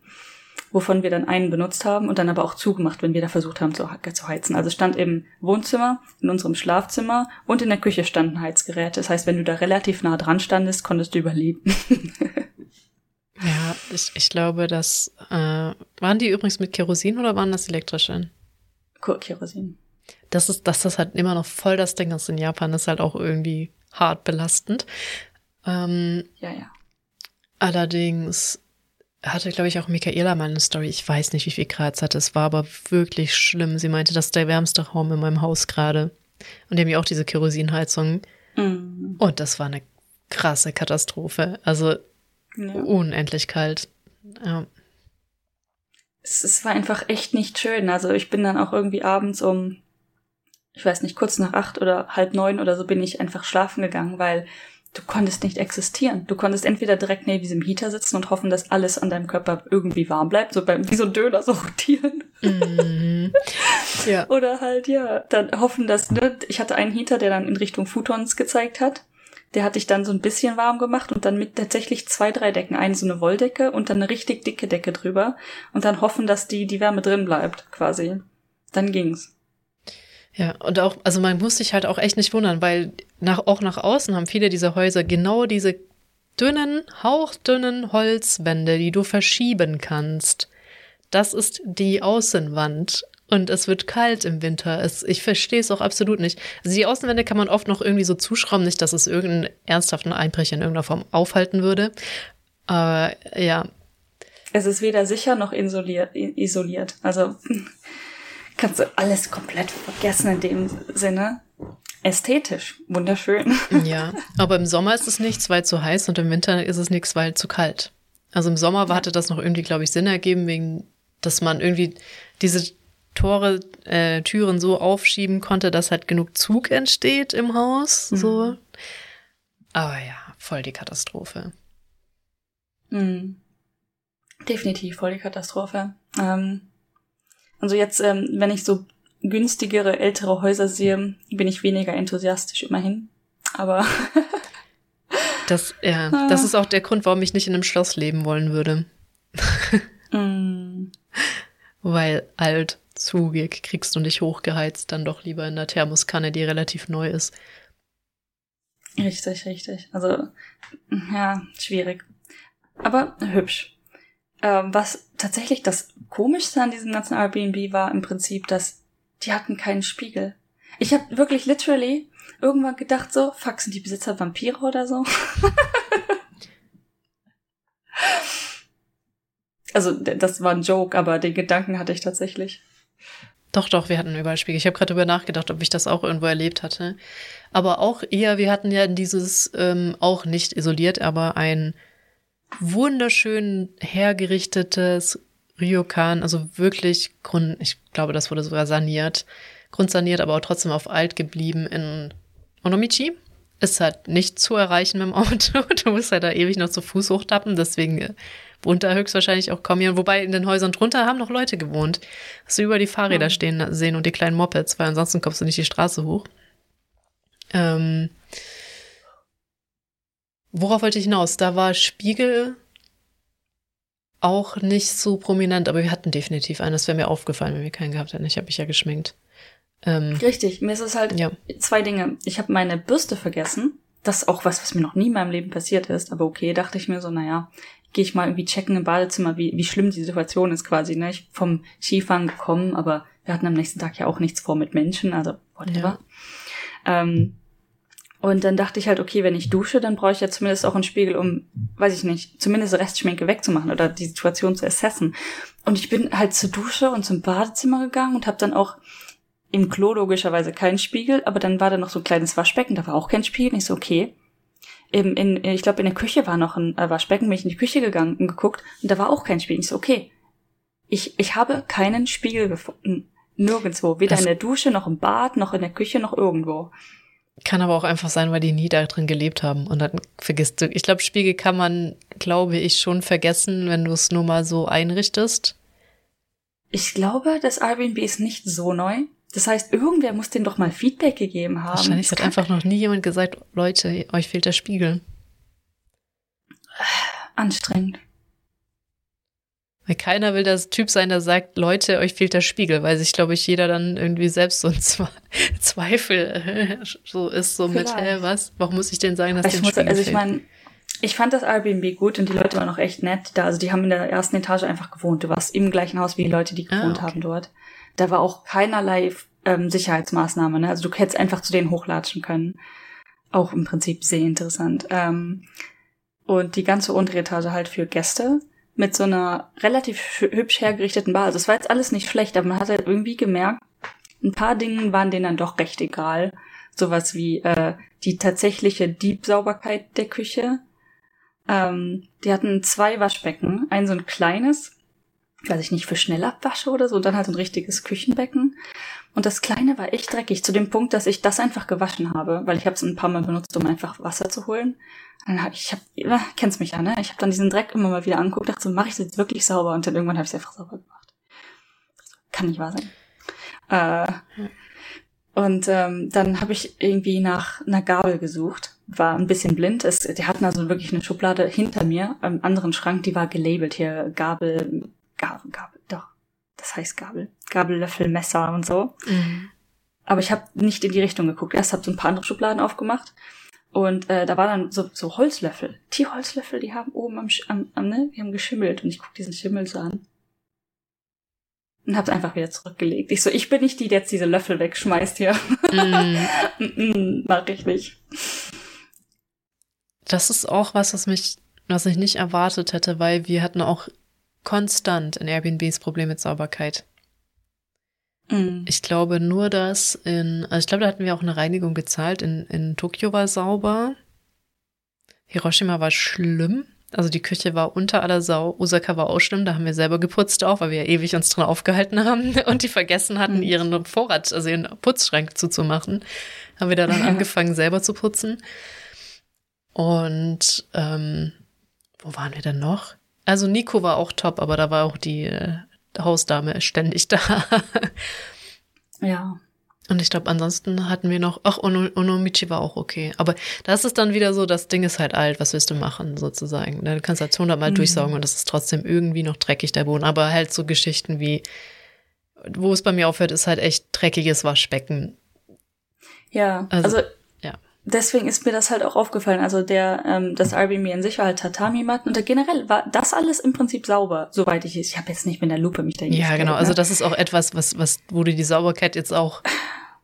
wovon wir dann einen benutzt haben und dann aber auch zugemacht, wenn wir da versucht haben zu, zu heizen. Also stand im Wohnzimmer, in unserem Schlafzimmer und in der Küche standen Heizgeräte. Das heißt, wenn du da relativ nah dran standest, konntest du überleben. ja, ich, ich glaube, das äh, waren die übrigens mit Kerosin oder waren das elektrische? Kerosin. Das ist, dass das halt immer noch voll das Ding ist in Japan, ist halt auch irgendwie hart belastend. Ähm, ja, ja. Allerdings hatte, glaube ich, auch Michaela mal eine Story. Ich weiß nicht, wie viel Grad es hatte. Es war aber wirklich schlimm. Sie meinte, das ist der wärmste Raum in meinem Haus gerade. Und die haben ja auch diese Kerosinheizung. Mhm. Und das war eine krasse Katastrophe. Also ja. unendlich kalt. Ja. Es, es war einfach echt nicht schön. Also ich bin dann auch irgendwie abends um, ich weiß nicht, kurz nach acht oder halb neun oder so bin ich einfach schlafen gegangen, weil du konntest nicht existieren. Du konntest entweder direkt neben diesem Heater sitzen und hoffen, dass alles an deinem Körper irgendwie warm bleibt, so beim, wie so ein Döner so rotieren. Mm, ja. Oder halt, ja, dann hoffen, dass, ne, ich hatte einen Heater, der dann in Richtung Futons gezeigt hat. Der hatte ich dann so ein bisschen warm gemacht und dann mit tatsächlich zwei, drei Decken. Eine so eine Wolldecke und dann eine richtig dicke Decke drüber. Und dann hoffen, dass die, die Wärme drin bleibt, quasi. Dann ging's. Ja, und auch, also man muss sich halt auch echt nicht wundern, weil nach, auch nach außen haben viele dieser Häuser genau diese dünnen, hauchdünnen Holzwände, die du verschieben kannst. Das ist die Außenwand. Und es wird kalt im Winter. Es, ich verstehe es auch absolut nicht. Also die Außenwände kann man oft noch irgendwie so zuschrauben, nicht, dass es irgendeinen ernsthaften Einbrecher in irgendeiner Form aufhalten würde. Aber ja. Es ist weder sicher noch isoliert. isoliert. Also kannst du alles komplett vergessen in dem Sinne. Ästhetisch, wunderschön. Ja, aber im Sommer ist es nichts, weil zu heiß und im Winter ist es nichts, weil zu kalt. Also im Sommer hatte das noch irgendwie, glaube ich, Sinn ergeben, wegen, dass man irgendwie diese Tore, äh, Türen so aufschieben konnte, dass halt genug Zug entsteht im Haus. Mhm. So. Aber ja, voll die Katastrophe. Mhm. Definitiv voll die Katastrophe. Ähm, also jetzt, ähm, wenn ich so günstigere, ältere Häuser sehe, bin ich weniger enthusiastisch immerhin. Aber. das, ja, ah. das ist auch der Grund, warum ich nicht in einem Schloss leben wollen würde. mm. Weil alt, zugig, kriegst du nicht hochgeheizt, dann doch lieber in der Thermoskanne, die relativ neu ist. Richtig, richtig. Also, ja, schwierig. Aber hübsch. Ähm, was tatsächlich das Komischste an diesem ganzen Airbnb war im Prinzip, dass die hatten keinen Spiegel. Ich habe wirklich literally irgendwann gedacht so, fuck, sind die Besitzer Vampire oder so? also das war ein Joke, aber den Gedanken hatte ich tatsächlich. Doch, doch, wir hatten überall Spiegel. Ich habe gerade darüber nachgedacht, ob ich das auch irgendwo erlebt hatte. Aber auch eher, wir hatten ja dieses, ähm, auch nicht isoliert, aber ein wunderschön hergerichtetes Ryokan, also wirklich Grund, ich glaube, das wurde sogar saniert, grundsaniert, aber auch trotzdem auf alt geblieben in Onomichi. Ist halt nicht zu erreichen mit dem Auto. Du musst halt da ewig noch zu Fuß hochtappen, deswegen äh, wohnt da höchstwahrscheinlich auch kaum jemand. Wobei in den Häusern drunter haben noch Leute gewohnt. Hast du über die Fahrräder stehen sehen und die kleinen Mopeds, weil ansonsten kommst du nicht die Straße hoch. Ähm, worauf wollte ich hinaus? Da war Spiegel auch nicht so prominent, aber wir hatten definitiv einen. Das wäre mir aufgefallen, wenn wir keinen gehabt hätten. Ich habe mich ja geschminkt. Ähm, Richtig, mir ist es halt ja. zwei Dinge. Ich habe meine Bürste vergessen. Das ist auch was, was mir noch nie in meinem Leben passiert ist. Aber okay, dachte ich mir so, naja, gehe ich mal irgendwie checken im Badezimmer, wie, wie schlimm die Situation ist quasi. Ne? Ich vom Skifahren gekommen, aber wir hatten am nächsten Tag ja auch nichts vor mit Menschen, also whatever. Ja. Ähm, und dann dachte ich halt, okay, wenn ich dusche, dann brauche ich ja zumindest auch einen Spiegel, um, weiß ich nicht, zumindest Restschminke wegzumachen oder die Situation zu assessen. Und ich bin halt zur Dusche und zum Badezimmer gegangen und habe dann auch im Klo logischerweise keinen Spiegel, aber dann war da noch so ein kleines Waschbecken, da war auch kein Spiegel. Und ich so, okay. Eben in, ich glaube, in der Küche war noch ein äh, Waschbecken, bin ich in die Küche gegangen und geguckt und da war auch kein Spiegel. Ich so, okay. Ich, ich habe keinen Spiegel gefunden. Nirgendwo. Weder das in der Dusche, noch im Bad, noch in der Küche, noch irgendwo. Kann aber auch einfach sein, weil die nie da drin gelebt haben. Und dann vergisst du. Ich glaube, Spiegel kann man, glaube ich, schon vergessen, wenn du es nur mal so einrichtest. Ich glaube, das Airbnb ist nicht so neu. Das heißt, irgendwer muss denen doch mal Feedback gegeben haben. Wahrscheinlich hat einfach noch nie jemand gesagt, Leute, euch fehlt der Spiegel. Anstrengend. Weil keiner will das Typ sein, der sagt, Leute, euch fehlt der Spiegel, weil sich, glaube ich, jeder dann irgendwie selbst so ein Zweifel so ist, so Vielleicht. mit, hä, was? Warum muss ich denn sagen, dass ich den muss, Spiegel Also ich meine, ich fand das Airbnb gut und die Leute waren auch echt nett da. Also die haben in der ersten Etage einfach gewohnt. Du warst im gleichen Haus wie die Leute, die ah, gewohnt ah, okay. haben dort. Da war auch keinerlei ähm, Sicherheitsmaßnahme. Ne? Also du hättest einfach zu denen hochlatschen können. Auch im Prinzip sehr interessant. Ähm, und die ganze untere Etage halt für Gäste mit so einer relativ hübsch hergerichteten Bar. Also es war jetzt alles nicht schlecht, aber man hat halt irgendwie gemerkt, ein paar Dinge waren denen dann doch recht egal. Sowas wie äh, die tatsächliche Diebsauberkeit der Küche. Ähm, die hatten zwei Waschbecken, ein so ein kleines, weiß ich nicht, für Schnellabwasche oder so, und dann halt ein richtiges Küchenbecken. Und das kleine war echt dreckig, zu dem Punkt, dass ich das einfach gewaschen habe, weil ich habe es ein paar Mal benutzt, um einfach Wasser zu holen. Dann hab ich, hab, ja, kennst mich ja, ne? Ich habe dann diesen Dreck immer mal wieder angeguckt, dachte so, mache ich das jetzt wirklich sauber? Und dann irgendwann habe ich es einfach sauber gemacht. Kann nicht wahr sein. Äh, und ähm, dann habe ich irgendwie nach einer Gabel gesucht, war ein bisschen blind. Es, die hatten also wirklich eine Schublade hinter mir, im anderen Schrank, die war gelabelt hier, Gabel, Gabel, Gabel, das heißt Gabel, Gabel, Löffel, Messer und so. Mhm. Aber ich habe nicht in die Richtung geguckt. Erst habe so ein paar andere Schubladen aufgemacht und äh, da war dann so, so Holzlöffel. Die Holzlöffel, die haben oben am, am, am ne, die haben geschimmelt und ich guck diesen Schimmel so an. und hab's einfach wieder zurückgelegt. Ich so, ich bin nicht die, die jetzt diese Löffel wegschmeißt hier. Mm. Mach ich nicht. Das ist auch was, was mich, was ich nicht erwartet hätte, weil wir hatten auch konstant in Airbnbs Probleme mit Sauberkeit. Mm. Ich glaube nur, dass in, also ich glaube, da hatten wir auch eine Reinigung bezahlt. In, in Tokio war sauber. Hiroshima war schlimm. Also die Küche war unter aller Sau. Osaka war auch schlimm, da haben wir selber geputzt auch, weil wir ja ewig uns drin aufgehalten haben und die vergessen hatten, mhm. ihren Vorrat, also ihren Putzschrank zuzumachen. Haben wir da dann angefangen, selber zu putzen. Und ähm, wo waren wir denn noch? Also Nico war auch top, aber da war auch die äh, Hausdame ständig da. ja. Und ich glaube, ansonsten hatten wir noch, ach, Ono, Onomichi war auch okay. Aber das ist dann wieder so, das Ding ist halt alt, was willst du machen, sozusagen. Du kannst halt hundertmal mhm. durchsaugen und das ist trotzdem irgendwie noch dreckig, der Boden. Aber halt so Geschichten wie, wo es bei mir aufhört, ist halt echt dreckiges Waschbecken. Ja, also, also ja. Deswegen ist mir das halt auch aufgefallen. Also der, ähm, das Airbnb in sich war halt Tatami-Matten und generell war das alles im Prinzip sauber, soweit ich es. Ich habe jetzt nicht mit der Lupe mich da Ja, genau. Ne? Also das ist auch etwas, was, was, wo du die Sauberkeit jetzt auch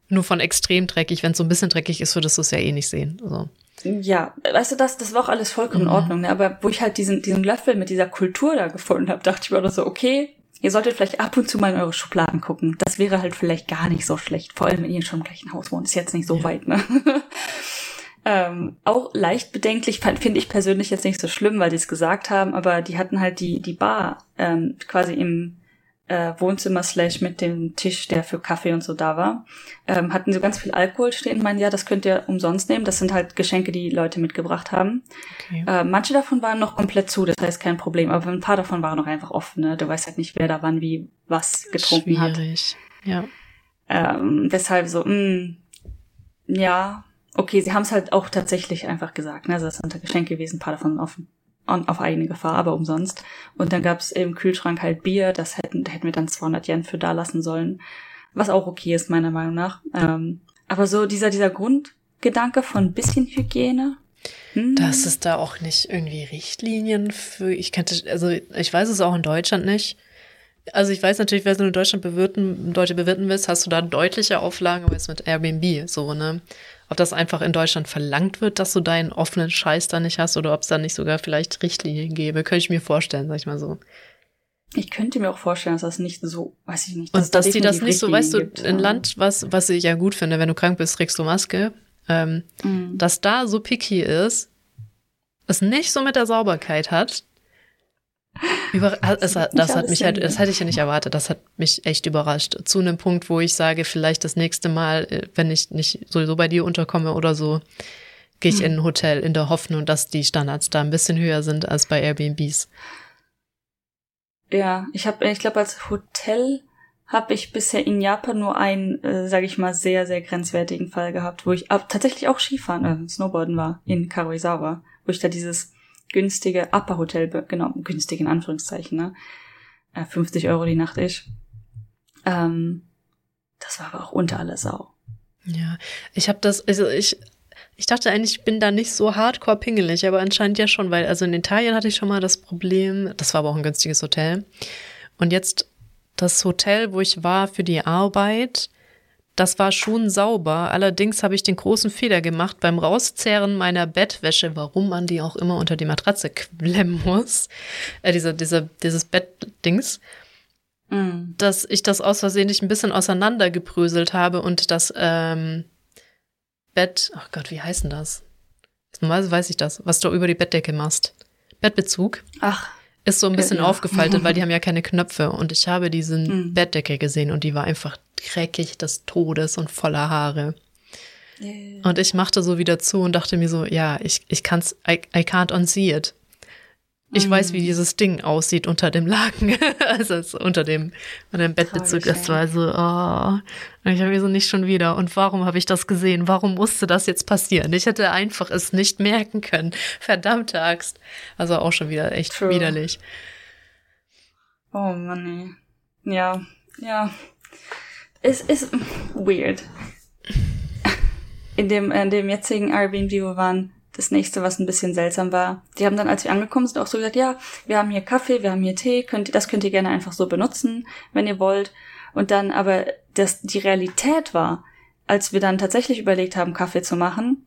nur von extrem dreckig. Wenn es so ein bisschen dreckig ist, würdest du es ja eh nicht sehen. Also. Ja, weißt du, das, das war auch alles vollkommen mhm. in Ordnung. Ne? Aber wo ich halt diesen, diesen Löffel mit dieser Kultur da gefunden habe, dachte ich mir so, okay, ihr solltet vielleicht ab und zu mal in eure Schubladen gucken. Das wäre halt vielleicht gar nicht so schlecht. Vor allem, wenn ihr schon im gleichen Haus wohnt. Ist jetzt nicht so ja. weit, ne? ähm, auch leicht bedenklich finde ich persönlich jetzt nicht so schlimm, weil die es gesagt haben, aber die hatten halt die, die Bar ähm, quasi im äh, Wohnzimmer slash mit dem Tisch, der für Kaffee und so da war, ähm, hatten so ganz viel Alkohol stehen. Ich meine, ja, das könnt ihr umsonst nehmen. Das sind halt Geschenke, die Leute mitgebracht haben. Okay. Äh, manche davon waren noch komplett zu, das heißt kein Problem. Aber ein paar davon waren noch einfach offen. Ne? Du weißt halt nicht, wer da wann wie was getrunken Schwierig. hat. Ja. Ähm, deshalb so, mh, mm, ja, okay, sie haben es halt auch tatsächlich einfach gesagt. Ne? Also das sind Geschenke gewesen, ein paar davon offen auf eigene Gefahr, aber umsonst. Und dann gab's im Kühlschrank halt Bier, das hätten, hätten wir dann 200 Yen für da lassen sollen, was auch okay ist, meiner Meinung nach. Ähm, aber so dieser, dieser Grundgedanke von bisschen Hygiene. Hm. Dass es da auch nicht irgendwie Richtlinien für, ich kannte, also ich weiß es auch in Deutschland nicht. Also ich weiß natürlich, wenn du in Deutschland bewirten, Deutsche bewirten willst, hast du da deutliche Auflagen, aber jetzt mit Airbnb so, ne? Ob das einfach in Deutschland verlangt wird, dass du deinen offenen Scheiß da nicht hast oder ob es da nicht sogar vielleicht Richtlinien gäbe, könnte ich mir vorstellen, sag ich mal so. Ich könnte mir auch vorstellen, dass das nicht so, weiß ich nicht. Dass Und dass da die das nicht so, weißt du, gibt, in Land, was, was ich ja gut finde, wenn du krank bist, trägst du Maske, ähm, mhm. dass da so picky ist, es nicht so mit der Sauberkeit hat, über, das, das, das hat mich halt, das hätte ich ja nicht erwartet. Das hat mich echt überrascht. Zu einem Punkt, wo ich sage, vielleicht das nächste Mal, äh, wenn ich nicht sowieso bei dir unterkomme oder so, gehe ich hm. in ein Hotel in der Hoffnung, dass die Standards da ein bisschen höher sind als bei Airbnbs. Ja, ich habe, ich glaube, als Hotel habe ich bisher in Japan nur einen, äh, sage ich mal, sehr, sehr grenzwertigen Fall gehabt, wo ich ab, tatsächlich auch Skifahren, äh, Snowboarden war in Karuizawa, wo ich da dieses günstige Upper Hotel, genau, günstig in Anführungszeichen, ne? 50 äh, Euro die Nacht ist. Ähm, das war aber auch unter aller Sau. Ja, ich habe das, also ich, ich dachte eigentlich, ich bin da nicht so hardcore pingelig, aber anscheinend ja schon, weil also in Italien hatte ich schon mal das Problem, das war aber auch ein günstiges Hotel. Und jetzt das Hotel, wo ich war für die Arbeit, das war schon sauber. Allerdings habe ich den großen Fehler gemacht beim Rauszerren meiner Bettwäsche, warum man die auch immer unter die Matratze klemmen muss. Äh, diese, diese, dieses Bettdings. Mm. Dass ich das aus Versehen nicht ein bisschen auseinandergebröselt habe und das ähm, Bett, ach Gott, wie heißt denn das? Normalerweise weiß ich das, was du über die Bettdecke machst. Bettbezug. Ach ist so ein bisschen ja. aufgefaltet, weil die haben ja keine Knöpfe und ich habe diesen mhm. Bettdecke gesehen und die war einfach dreckig des Todes und voller Haare. Yeah. Und ich machte so wieder zu und dachte mir so, ja, ich, ich kann's, I, I can't unsee it. Ich weiß, wie mhm. dieses Ding aussieht unter dem Laken, also unter dem, unter dem Bettbezug. Das war so, oh. Und ich habe mir so nicht schon wieder. Und warum habe ich das gesehen? Warum musste das jetzt passieren? Ich hätte einfach es nicht merken können. Verdammte Axt. Also auch schon wieder echt True. widerlich. Oh Mann, ey. Ja, ja es ist weird. In dem, in dem jetzigen Airbnb, wo wir waren, das nächste, was ein bisschen seltsam war. Die haben dann, als wir angekommen sind, auch so gesagt, ja, wir haben hier Kaffee, wir haben hier Tee, könnt, das könnt ihr gerne einfach so benutzen, wenn ihr wollt. Und dann aber das, die Realität war, als wir dann tatsächlich überlegt haben, Kaffee zu machen,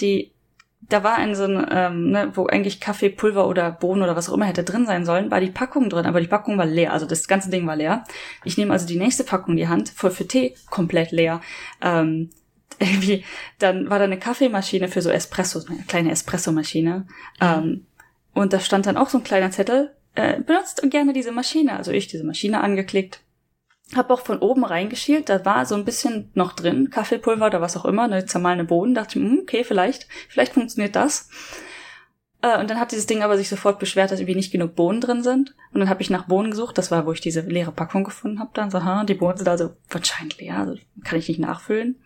die, da war ein so ein, ähm, ne, wo eigentlich Kaffeepulver oder Bohnen oder was auch immer hätte drin sein sollen, war die Packung drin, aber die Packung war leer, also das ganze Ding war leer. Ich nehme also die nächste Packung in die Hand, voll für Tee, komplett leer. Ähm, irgendwie, dann war da eine Kaffeemaschine für so Espresso, eine kleine Espressomaschine. Ähm, und da stand dann auch so ein kleiner Zettel, äh, benutzt gerne diese Maschine. Also ich diese Maschine angeklickt, hab auch von oben reingeschielt, da war so ein bisschen noch drin, Kaffeepulver oder was auch immer, eine zermahlene Boden. Dachte ich, hm, okay, vielleicht, vielleicht funktioniert das. Äh, und dann hat dieses Ding aber sich sofort beschwert, dass irgendwie nicht genug Bohnen drin sind. Und dann habe ich nach Bohnen gesucht, das war, wo ich diese leere Packung gefunden habe. Dann so, ha, die Bohnen sind also wahrscheinlich leer, also kann ich nicht nachfüllen.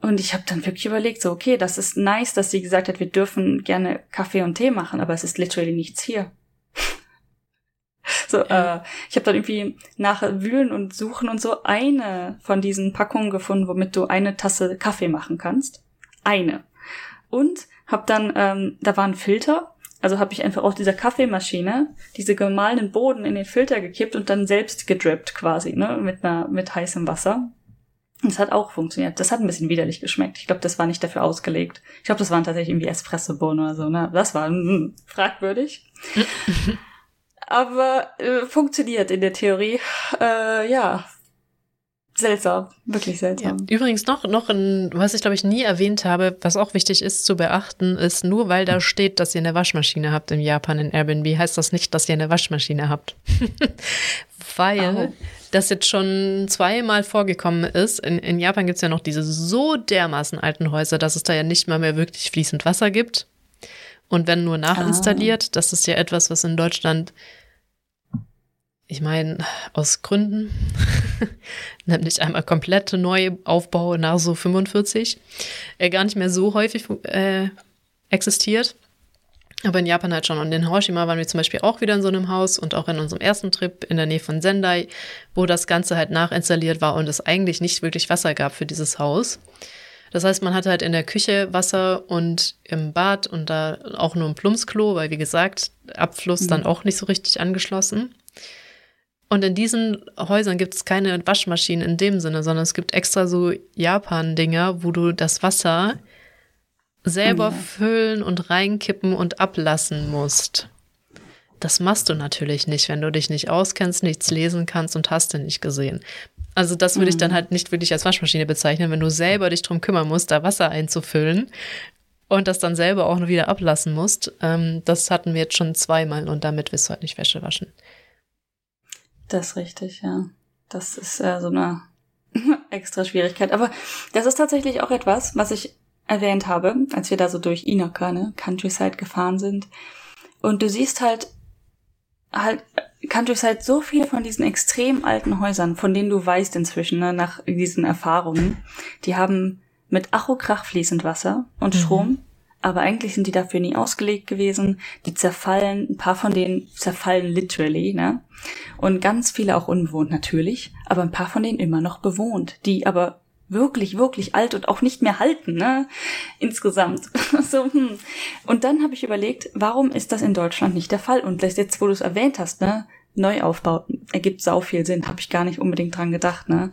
Und ich habe dann wirklich überlegt, so, okay, das ist nice, dass sie gesagt hat, wir dürfen gerne Kaffee und Tee machen, aber es ist literally nichts hier. so, äh, ich habe dann irgendwie nach Wühlen und Suchen und so eine von diesen Packungen gefunden, womit du eine Tasse Kaffee machen kannst. Eine. Und habe dann, ähm, da war ein Filter, also habe ich einfach aus dieser Kaffeemaschine diese gemahlenen Boden in den Filter gekippt und dann selbst gedrippt quasi, ne, mit einer mit heißem Wasser. Das hat auch funktioniert. Das hat ein bisschen widerlich geschmeckt. Ich glaube, das war nicht dafür ausgelegt. Ich glaube, das waren tatsächlich irgendwie Espresso-Bohnen oder so. Ne? Das war mm, fragwürdig. Aber äh, funktioniert in der Theorie. Äh, ja, seltsam, wirklich seltsam. Ja. Übrigens noch, noch ein, was ich glaube ich nie erwähnt habe, was auch wichtig ist zu beachten, ist nur weil da steht, dass ihr eine Waschmaschine habt in Japan in Airbnb, heißt das nicht, dass ihr eine Waschmaschine habt. weil oh das jetzt schon zweimal vorgekommen ist. In, in Japan gibt es ja noch diese so dermaßen alten Häuser, dass es da ja nicht mal mehr wirklich fließend Wasser gibt. Und wenn nur nachinstalliert, ah. das ist ja etwas, was in Deutschland, ich meine, aus Gründen, nämlich einmal komplette Neuaufbau nach so 45, äh, gar nicht mehr so häufig äh, existiert. Aber in Japan halt schon. Und in Hiroshima waren wir zum Beispiel auch wieder in so einem Haus und auch in unserem ersten Trip in der Nähe von Sendai, wo das Ganze halt nachinstalliert war und es eigentlich nicht wirklich Wasser gab für dieses Haus. Das heißt, man hatte halt in der Küche Wasser und im Bad und da auch nur ein Plumpsklo, weil wie gesagt, Abfluss mhm. dann auch nicht so richtig angeschlossen. Und in diesen Häusern gibt es keine Waschmaschinen in dem Sinne, sondern es gibt extra so Japan-Dinger, wo du das Wasser selber ja. füllen und reinkippen und ablassen musst. Das machst du natürlich nicht, wenn du dich nicht auskennst, nichts lesen kannst und hast den nicht gesehen. Also das würde ich dann mhm. halt nicht wirklich als Waschmaschine bezeichnen, wenn du selber dich drum kümmern musst, da Wasser einzufüllen und das dann selber auch noch wieder ablassen musst. Ähm, das hatten wir jetzt schon zweimal und damit wirst du halt nicht Wäsche waschen. Das ist richtig, ja. Das ist äh, so eine extra Schwierigkeit. Aber das ist tatsächlich auch etwas, was ich erwähnt habe, als wir da so durch Inaka, ne, Countryside gefahren sind. Und du siehst halt, halt, Countryside so viele von diesen extrem alten Häusern, von denen du weißt inzwischen, ne, nach diesen Erfahrungen, die haben mit Achokrach fließend Wasser und mhm. Strom, aber eigentlich sind die dafür nie ausgelegt gewesen. Die zerfallen, ein paar von denen zerfallen literally, ne? Und ganz viele auch unbewohnt natürlich, aber ein paar von denen immer noch bewohnt, die aber wirklich, wirklich alt und auch nicht mehr halten, ne? Insgesamt. so, hm. Und dann habe ich überlegt, warum ist das in Deutschland nicht der Fall? Und jetzt, wo du es erwähnt hast, ne? Neuaufbau ergibt sau viel Sinn, habe ich gar nicht unbedingt dran gedacht, ne?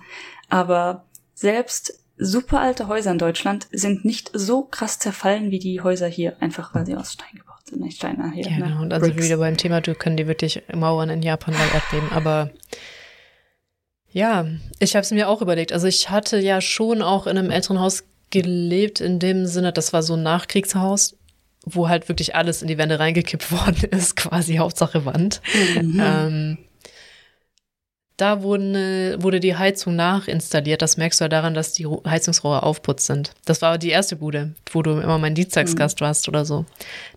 Aber selbst super alte Häuser in Deutschland sind nicht so krass zerfallen wie die Häuser hier, einfach weil sie aus Stein gebaut sind. Nicht Steine hier. Ja, ne? genau. Und also Bricks. wieder beim Thema, du können die wirklich Mauern in Japan bei Erdbeben, aber ja, ich habe es mir auch überlegt. Also ich hatte ja schon auch in einem älteren Haus gelebt, in dem Sinne, das war so ein Nachkriegshaus, wo halt wirklich alles in die Wände reingekippt worden ist, quasi Hauptsache Wand. Mhm. Ähm, da wurden, wurde die Heizung nachinstalliert. Das merkst du ja daran, dass die Heizungsrohre aufputzt sind. Das war die erste Bude, wo du immer mein Dienstagsgast mhm. warst oder so.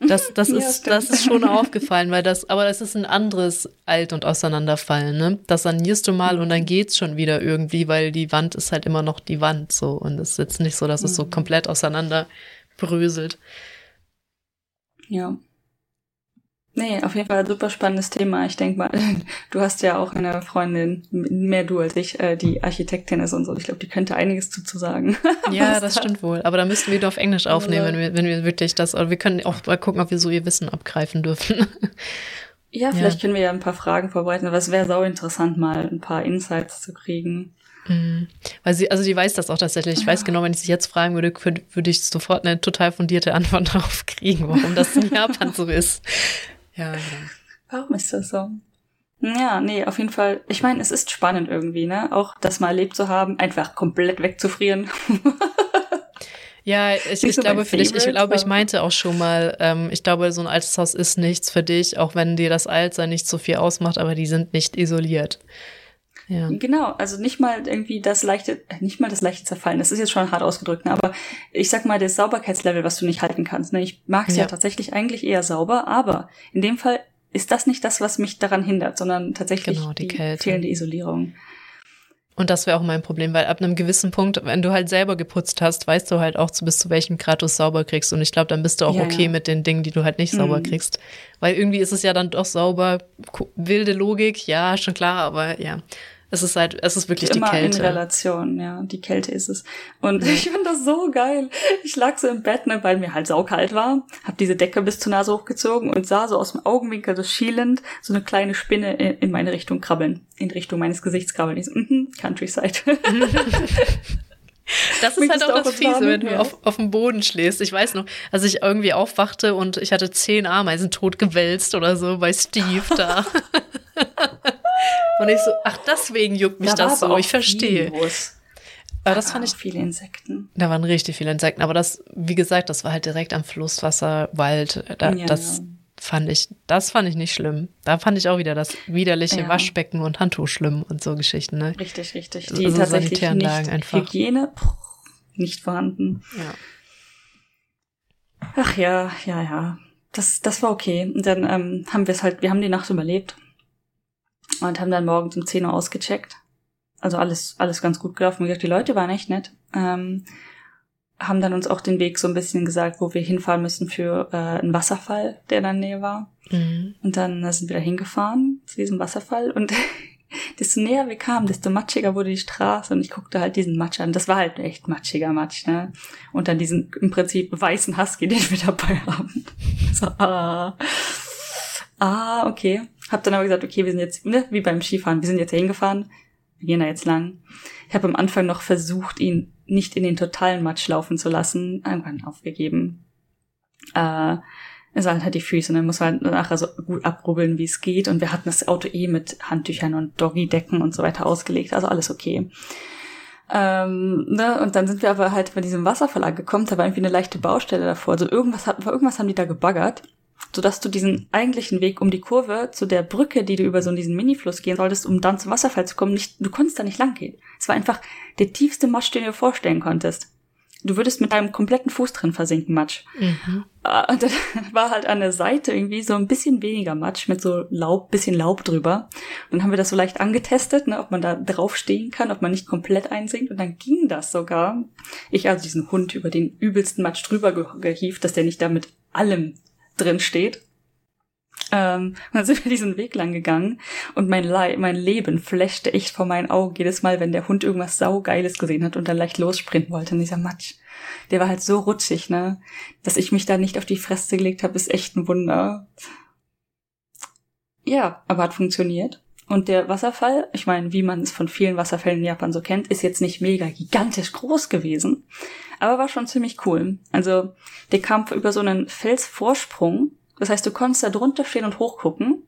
Das, das, ja, ist, das ist schon aufgefallen, weil das, aber das ist ein anderes Alt- und Auseinanderfallen. Ne? Das sanierst du mal und dann geht's schon wieder irgendwie, weil die Wand ist halt immer noch die Wand so. Und es ist jetzt nicht so, dass es so mhm. komplett auseinander bröselt. Ja. Nee, auf jeden Fall ein super spannendes Thema. Ich denke mal, du hast ja auch eine Freundin, mehr du als ich, äh, die Architektin ist und so. Ich glaube, die könnte einiges zu, zu sagen. ja, das stimmt wohl. Aber da müssten wir wieder auf Englisch aufnehmen, wenn wir, wenn wir wirklich das, oder wir können auch mal gucken, ob wir so ihr Wissen abgreifen dürfen. Ja, vielleicht ja. können wir ja ein paar Fragen vorbereiten, aber es wäre sau interessant, mal ein paar Insights zu kriegen. Mhm. Weil sie, also sie weiß das auch tatsächlich. Ich weiß genau, wenn ich sie jetzt fragen würde, würde ich sofort eine total fundierte Antwort darauf kriegen, warum das in Japan so ist. Ja, genau. Warum ist das so? Ja, nee, auf jeden Fall. Ich meine, es ist spannend irgendwie, ne? Auch das mal erlebt zu haben, einfach komplett wegzufrieren. Ja, ich, ich glaube für dich, ich glaube, ich meinte auch schon mal, ähm, ich glaube, so ein altes Haus ist nichts für dich, auch wenn dir das Altsein nicht so viel ausmacht, aber die sind nicht isoliert. Ja. Genau, also nicht mal irgendwie das leichte, nicht mal das leichte Zerfallen, das ist jetzt schon hart ausgedrückt, ne? aber ich sag mal, das Sauberkeitslevel, was du nicht halten kannst. Ne? Ich mag es ja. ja tatsächlich eigentlich eher sauber, aber in dem Fall ist das nicht das, was mich daran hindert, sondern tatsächlich genau, die, die fehlende Isolierung. Und das wäre auch mein Problem, weil ab einem gewissen Punkt, wenn du halt selber geputzt hast, weißt du halt auch, bis zu welchem Grad du es sauber kriegst. Und ich glaube, dann bist du auch ja, okay ja. mit den Dingen, die du halt nicht sauber mhm. kriegst. Weil irgendwie ist es ja dann doch sauber, wilde Logik, ja, schon klar, aber ja. Es ist halt, es ist wirklich Immer die Kälte. in Relation, ja. Die Kälte ist es. Und ich fand das so geil. Ich lag so im Bett, ne, weil mir halt saukalt war, hab diese Decke bis zur Nase hochgezogen und sah so aus dem Augenwinkel so schielend so eine kleine Spinne in, in meine Richtung krabbeln. In Richtung meines Gesichts krabbeln. Ich so, mhm, Countryside. Das ist halt auch das Fiese, wenn du auf, auf dem Boden schläfst. Ich weiß noch, als ich irgendwie aufwachte und ich hatte zehn Ameisen tot gewälzt oder so bei Steve da. Und ich so, ach, deswegen juckt mich da das so. Ich verstehe. Aber das fand ich. Viele Insekten. Da waren richtig viele Insekten. Aber das, wie gesagt, das war halt direkt am Flusswasser, Wald. Da, ja. Das fand ich, das fand ich nicht schlimm. Da fand ich auch wieder das widerliche ja. Waschbecken und Handtuch schlimm und so Geschichten. Ne? Richtig, richtig. Die also tatsächlich nicht einfach. Hygiene nicht vorhanden. Ja. Ach ja, ja, ja. Das, das war okay. Und dann ähm, haben wir es halt, wir haben die Nacht überlebt und haben dann morgens um 10 Uhr ausgecheckt. Also alles, alles ganz gut gelaufen. Wie gesagt, die Leute waren echt nett. Ähm, haben dann uns auch den Weg so ein bisschen gesagt, wo wir hinfahren müssen für äh, einen Wasserfall, der in der Nähe war. Mhm. Und dann äh, sind wir da hingefahren zu diesem Wasserfall und desto näher wir kamen, desto matschiger wurde die Straße und ich guckte halt diesen Matsch an. Das war halt echt matschiger Matsch, ne? Und dann diesen im Prinzip weißen Husky, den wir dabei haben. So, ah. Ah, okay. Hab dann aber gesagt, okay, wir sind jetzt, ne, wie beim Skifahren, wir sind jetzt hingefahren, wir gehen da jetzt lang. Ich habe am Anfang noch versucht, ihn nicht in den totalen Matsch laufen zu lassen, irgendwann aufgegeben. Äh, es halt, halt die Füße, dann muss man halt nachher so gut abrubbeln, wie es geht. Und wir hatten das Auto eh mit Handtüchern und Doggy-Decken und so weiter ausgelegt, also alles okay. Ähm, ne? Und dann sind wir aber halt bei diesem Wasserfall angekommen, da war irgendwie eine leichte Baustelle davor. Also irgendwas hat, irgendwas haben die da gebaggert sodass du diesen eigentlichen Weg um die Kurve zu der Brücke, die du über so diesen Minifluss gehen solltest, um dann zum Wasserfall zu kommen, nicht, du konntest da nicht lang gehen. Es war einfach der tiefste Matsch, den du dir vorstellen konntest. Du würdest mit deinem kompletten Fuß drin versinken, Matsch. Mhm. Ah, und dann war halt an der Seite irgendwie so ein bisschen weniger Matsch mit so Laub, bisschen Laub drüber. Und dann haben wir das so leicht angetestet, ne, ob man da draufstehen kann, ob man nicht komplett einsinkt. Und dann ging das sogar. Ich also diesen Hund über den übelsten Matsch drüber gehieft, dass der nicht da mit allem drin steht. Ähm, und dann sind wir diesen Weg lang gegangen und mein, Le mein Leben flashte echt vor meinen Augen jedes Mal, wenn der Hund irgendwas saugeiles gesehen hat und dann leicht lossprinten wollte. Und dieser Matsch, der war halt so rutschig, ne? Dass ich mich da nicht auf die Fresse gelegt habe, ist echt ein Wunder. Ja, aber hat funktioniert. Und der Wasserfall, ich meine, wie man es von vielen Wasserfällen in Japan so kennt, ist jetzt nicht mega gigantisch groß gewesen, aber war schon ziemlich cool. Also der kam über so einen Felsvorsprung, das heißt, du konntest da drunter stehen und hochgucken,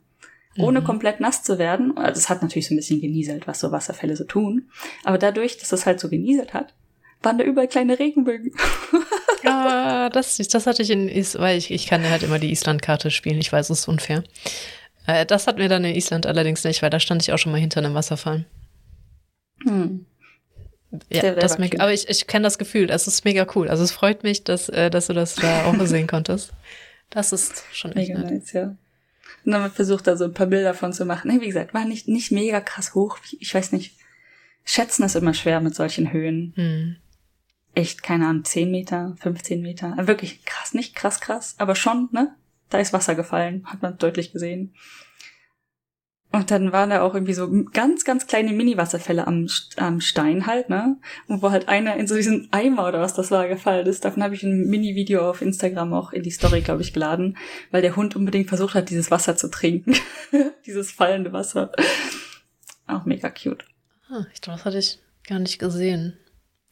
ohne mhm. komplett nass zu werden. Also es hat natürlich so ein bisschen genieselt, was so Wasserfälle so tun, aber dadurch, dass es halt so genieselt hat, waren da überall kleine Regenbögen. ja, das, das hatte ich in, weil ich, ich kann ja halt immer die Island-Karte spielen, ich weiß, es ist unfair. Äh, das hatten wir dann in Island allerdings nicht, weil da stand ich auch schon mal hinter einem Wasserfall. Hm. Ja, das mega, aber ich, ich kenne das Gefühl, das ist mega cool. Also es freut mich, dass, äh, dass du das da auch sehen konntest. Das ist schon echt mega nett. nice, ja. Und dann haben wir versucht, da so ein paar Bilder von zu machen. Wie gesagt, war nicht, nicht mega krass hoch. Ich weiß nicht. Schätzen ist immer schwer mit solchen Höhen. Hm. Echt, keine Ahnung, 10 Meter, 15 Meter. Wirklich krass, nicht krass, krass, aber schon, ne? Da ist Wasser gefallen, hat man deutlich gesehen. Und dann waren da auch irgendwie so ganz, ganz kleine Mini-Wasserfälle am, am Stein halt, ne? Und wo halt einer in so diesen Eimer oder was das war gefallen ist. Davon habe ich ein Mini-Video auf Instagram auch in die Story, glaube ich, geladen, weil der Hund unbedingt versucht hat, dieses Wasser zu trinken. dieses fallende Wasser. Auch mega cute. Ah, ich glaube, das hatte ich gar nicht gesehen.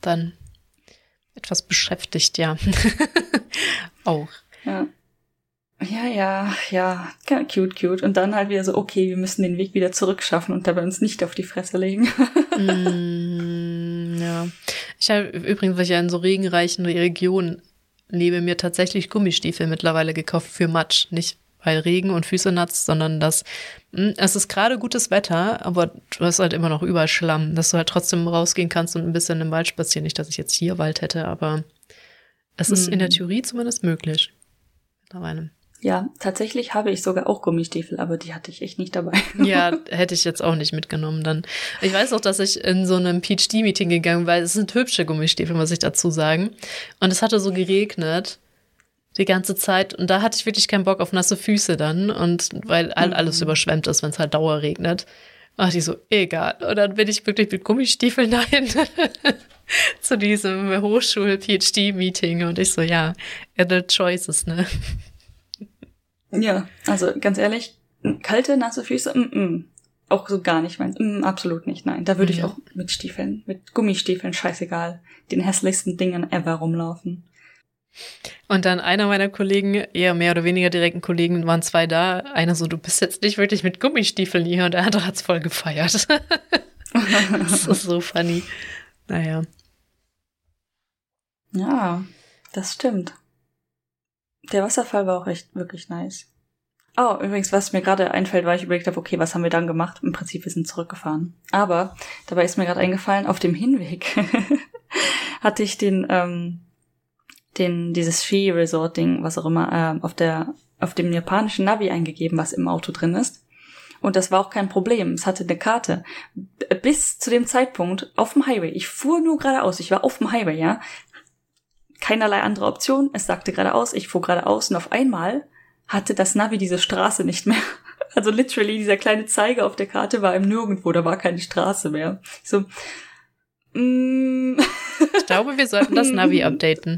Dann etwas beschäftigt, ja. auch. Ja. Ja, ja, ja, cute, cute. Und dann halt wieder so, okay, wir müssen den Weg wieder zurückschaffen und dabei uns nicht auf die Fresse legen. mm, ja. Ich habe übrigens, weil ich ja in so regenreichen Regionen lebe, mir tatsächlich Gummistiefel mittlerweile gekauft für Matsch. Nicht weil Regen und Füße nass, sondern dass mh, hm, es ist gerade gutes Wetter, aber du hast halt immer noch überall Schlamm, dass du halt trotzdem rausgehen kannst und ein bisschen im Wald spazieren. Nicht, dass ich jetzt hier Wald hätte, aber es ist mm. in der Theorie zumindest möglich. Mittlerweile. Ja, tatsächlich habe ich sogar auch Gummistiefel, aber die hatte ich echt nicht dabei. ja, hätte ich jetzt auch nicht mitgenommen dann. Ich weiß auch, dass ich in so einem PhD-Meeting gegangen war. Es sind hübsche Gummistiefel, muss ich dazu sagen. Und es hatte so geregnet die ganze Zeit und da hatte ich wirklich keinen Bock auf nasse Füße dann und weil halt alles überschwemmt ist, wenn es halt Dauer regnet. Ach, die so, egal. Und dann bin ich wirklich mit Gummistiefeln dahin zu diesem Hochschul-PhD-Meeting und ich so, ja, adult choices, ne? Ja, also ganz ehrlich, kalte, nasse Füße, mm, mm. auch so gar nicht meins. Mm, absolut nicht, nein. Da würde ich auch mit Stiefeln, mit Gummistiefeln, scheißegal, den hässlichsten Dingen ever rumlaufen. Und dann einer meiner Kollegen, eher mehr oder weniger direkten Kollegen, waren zwei da. Einer so, du bist jetzt nicht wirklich mit Gummistiefeln hier und der andere hat's voll gefeiert. das ist so funny. Naja. Ja, das stimmt. Der Wasserfall war auch echt wirklich nice. Oh, übrigens, was mir gerade einfällt, weil ich überlegt habe, okay, was haben wir dann gemacht? Im Prinzip, wir sind zurückgefahren. Aber dabei ist mir gerade eingefallen, auf dem Hinweg hatte ich den, ähm, den, dieses Ski-Resort-Ding, was auch immer, äh, auf der, auf dem japanischen Navi eingegeben, was im Auto drin ist. Und das war auch kein Problem. Es hatte eine Karte. Bis zu dem Zeitpunkt auf dem Highway. Ich fuhr nur geradeaus. Ich war auf dem Highway, ja keinerlei andere Option. Es sagte geradeaus, ich fuhr geradeaus und auf einmal hatte das Navi diese Straße nicht mehr. Also literally, dieser kleine Zeiger auf der Karte war im Nirgendwo, da war keine Straße mehr. So, mm. Ich glaube, wir sollten das Navi updaten.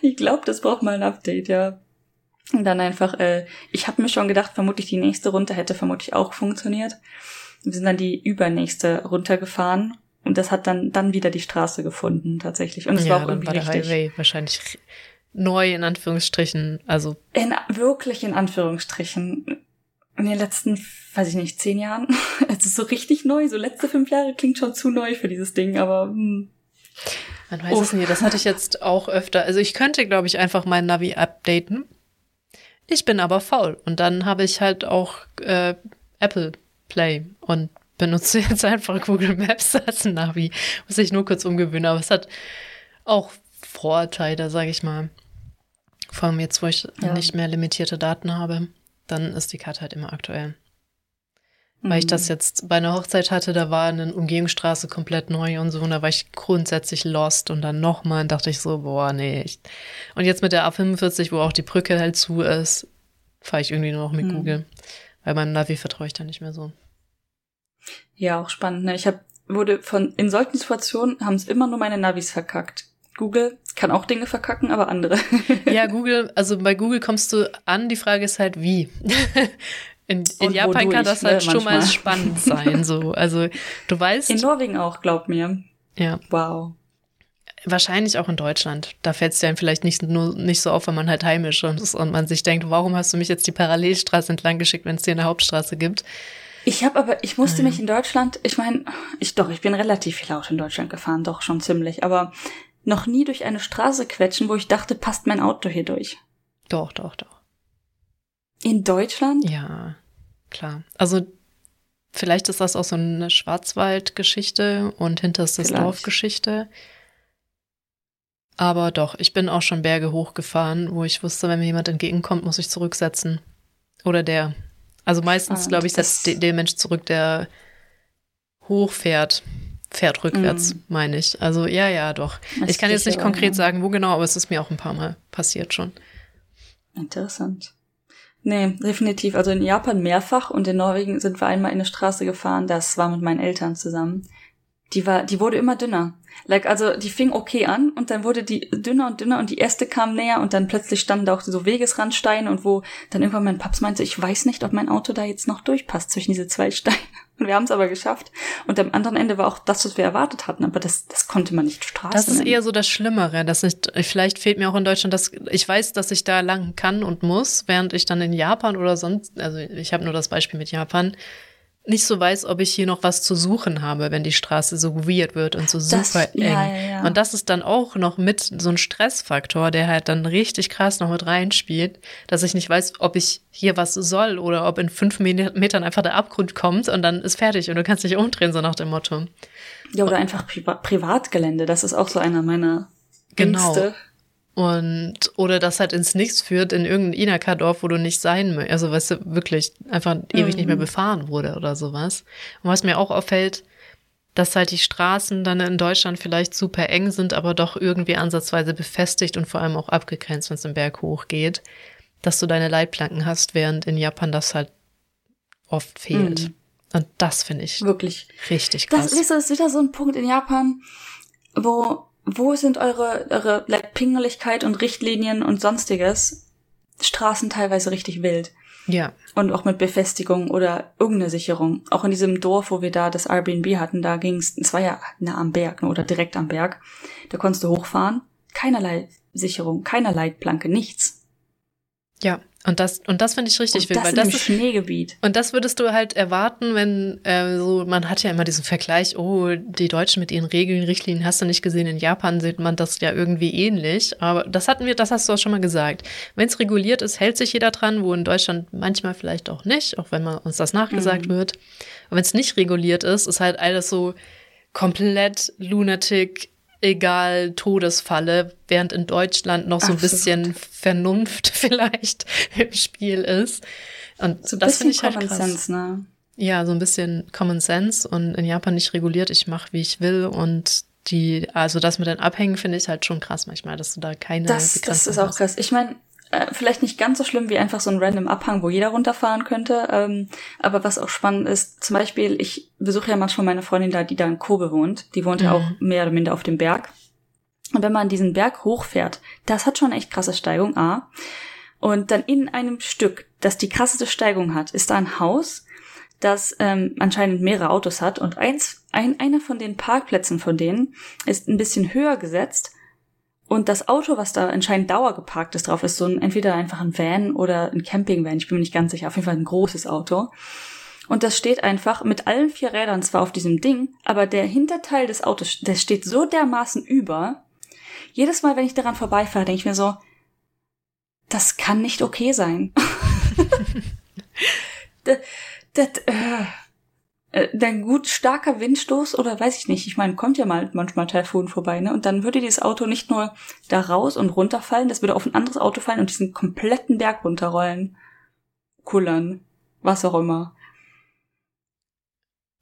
Ich glaube, das braucht mal ein Update, ja. Und dann einfach, äh, ich habe mir schon gedacht, vermutlich die nächste Runter hätte vermutlich auch funktioniert. Wir sind dann die übernächste runtergefahren und das hat dann, dann wieder die Straße gefunden, tatsächlich. Und es ja, war auch irgendwie war der richtig. Highway wahrscheinlich neu, in Anführungsstrichen, also. In, wirklich in Anführungsstrichen. In den letzten, weiß ich nicht, zehn Jahren. Es ist so richtig neu. So letzte fünf Jahre klingt schon zu neu für dieses Ding, aber, hm. Man weiß oh. es nie. Das hatte ich jetzt auch öfter. Also ich könnte, glaube ich, einfach mein Navi updaten. Ich bin aber faul. Und dann habe ich halt auch äh, Apple Play und benutze jetzt einfach Google Maps als Navi. Muss ich nur kurz umgewöhnen, aber es hat auch Vorteile, sage ich mal. Vor allem jetzt, wo ich ja. nicht mehr limitierte Daten habe, dann ist die Karte halt immer aktuell. Mhm. Weil ich das mhm. jetzt bei einer Hochzeit hatte, da war eine Umgehungsstraße komplett neu und so, und da war ich grundsätzlich lost und dann nochmal dachte ich so, boah, nee. Ich und jetzt mit der A45, wo auch die Brücke halt zu ist, fahre ich irgendwie nur noch mit mhm. Google. Weil meinem Navi vertraue ich da nicht mehr so. Ja, auch spannend. Ne? Ich habe wurde von in solchen Situationen haben es immer nur meine Navis verkackt. Google kann auch Dinge verkacken, aber andere. ja, Google, also bei Google kommst du an, die Frage ist halt wie. In, in Japan kann das halt ne, schon mal spannend sein. So. Also du weißt. In Norwegen auch, glaub mir. Ja. Wow. Wahrscheinlich auch in Deutschland. Da fällt es dir vielleicht nicht, nur, nicht so auf, wenn man halt heimisch ist und man sich denkt, warum hast du mich jetzt die Parallelstraße entlang geschickt, wenn es hier eine Hauptstraße gibt? Ich habe aber, ich musste mich in Deutschland, ich meine, ich doch, ich bin relativ viel Auto in Deutschland gefahren, doch schon ziemlich, aber noch nie durch eine Straße quetschen, wo ich dachte, passt mein Auto hier durch. Doch, doch, doch. In Deutschland? Ja, klar. Also vielleicht ist das auch so eine Schwarzwaldgeschichte und hinterstes Dorfgeschichte. Aber doch, ich bin auch schon Berge hochgefahren, wo ich wusste, wenn mir jemand entgegenkommt, muss ich zurücksetzen. Oder der also meistens, glaube ich, setzt der Mensch zurück, der hochfährt. Fährt rückwärts, mm. meine ich. Also ja, ja, doch. Das ich kann jetzt nicht konkret sagen, wo genau, aber es ist mir auch ein paar Mal passiert schon. Interessant. Nee, definitiv. Also in Japan mehrfach und in Norwegen sind wir einmal in eine Straße gefahren, das war mit meinen Eltern zusammen. Die war, die wurde immer dünner. Like, also die fing okay an und dann wurde die dünner und dünner und die erste kam näher und dann plötzlich standen da auch so Wegesrandsteine und wo dann irgendwann mein Paps meinte, ich weiß nicht, ob mein Auto da jetzt noch durchpasst zwischen diese zwei Steine. Und wir haben es aber geschafft. Und am anderen Ende war auch das, was wir erwartet hatten, aber das, das konnte man nicht Straße Das ist nennen. eher so das Schlimmere, dass ich, vielleicht fehlt mir auch in Deutschland, dass ich weiß, dass ich da lang kann und muss, während ich dann in Japan oder sonst, also ich habe nur das Beispiel mit Japan, nicht so weiß, ob ich hier noch was zu suchen habe, wenn die Straße so weird wird und so super das, eng. Ja, ja, ja. Und das ist dann auch noch mit so ein Stressfaktor, der halt dann richtig krass noch mit reinspielt, dass ich nicht weiß, ob ich hier was soll oder ob in fünf Metern einfach der Abgrund kommt und dann ist fertig und du kannst dich umdrehen, so nach dem Motto. Ja, oder einfach Pri Privatgelände, das ist auch so einer meiner genau. Und, oder das halt ins Nichts führt in irgendein Inaka-Dorf, wo du nicht sein möchtest. Also, weißt du, wirklich einfach ewig mhm. nicht mehr mhm. befahren wurde oder sowas. Und was mir auch auffällt, dass halt die Straßen dann in Deutschland vielleicht super eng sind, aber doch irgendwie ansatzweise befestigt und vor allem auch abgegrenzt, wenn es den Berg hochgeht, dass du deine Leitplanken hast, während in Japan das halt oft fehlt. Mhm. Und das finde ich wirklich richtig krass. Das, das ist wieder so ein Punkt in Japan, wo wo sind eure, eure like, Pingeligkeit und Richtlinien und sonstiges? Straßen teilweise richtig wild. Ja. Und auch mit Befestigung oder irgendeine Sicherung. Auch in diesem Dorf, wo wir da das Airbnb hatten, da ging es, es war ja nah am Berg ne, oder direkt am Berg. Da konntest du hochfahren. Keinerlei Sicherung, keinerlei Leitplanke, nichts. Ja. Und das, und das finde ich richtig wild, weil das ist Schneegebiet. Und das würdest du halt erwarten, wenn äh, so, man hat ja immer diesen Vergleich, oh, die Deutschen mit ihren Regeln, Richtlinien hast du nicht gesehen, in Japan sieht man das ja irgendwie ähnlich. Aber das hatten wir, das hast du auch schon mal gesagt. Wenn es reguliert ist, hält sich jeder dran, wo in Deutschland manchmal vielleicht auch nicht, auch wenn man uns das nachgesagt mhm. wird. Und wenn es nicht reguliert ist, ist halt alles so komplett lunatic, egal Todesfalle, während in Deutschland noch so ein bisschen Vernunft vielleicht im Spiel ist. Und so das finde ich halt Common krass. Sense, ne? Ja, so ein bisschen Common Sense und in Japan nicht reguliert. Ich mache, wie ich will und die, also das mit den Abhängen finde ich halt schon krass manchmal, dass du da keine. Das, das ist auch krass. Ich meine, äh, vielleicht nicht ganz so schlimm wie einfach so ein random Abhang, wo jeder runterfahren könnte. Ähm, aber was auch spannend ist, zum Beispiel, ich besuche ja manchmal meine Freundin da, die da in Kobe wohnt. Die wohnt mhm. ja auch mehr oder minder auf dem Berg. Und wenn man diesen Berg hochfährt, das hat schon echt krasse Steigung, A. Und dann in einem Stück, das die krasseste Steigung hat, ist da ein Haus, das ähm, anscheinend mehrere Autos hat. Und eins, ein, einer von den Parkplätzen von denen ist ein bisschen höher gesetzt und das Auto, was da anscheinend Dauer geparkt ist drauf, ist so ein, entweder einfach ein Van oder ein Campingvan. Ich bin mir nicht ganz sicher. Auf jeden Fall ein großes Auto. Und das steht einfach mit allen vier Rädern zwar auf diesem Ding, aber der Hinterteil des Autos, der steht so dermaßen über. Jedes Mal, wenn ich daran vorbeifahre, denke ich mir so, das kann nicht okay sein. das, das, äh, äh, dann gut starker Windstoß oder weiß ich nicht. Ich meine, kommt ja mal manchmal Taifun vorbei, ne? Und dann würde dieses Auto nicht nur da raus und runterfallen, das würde auf ein anderes Auto fallen und diesen kompletten Berg runterrollen. Kullern. Was auch immer.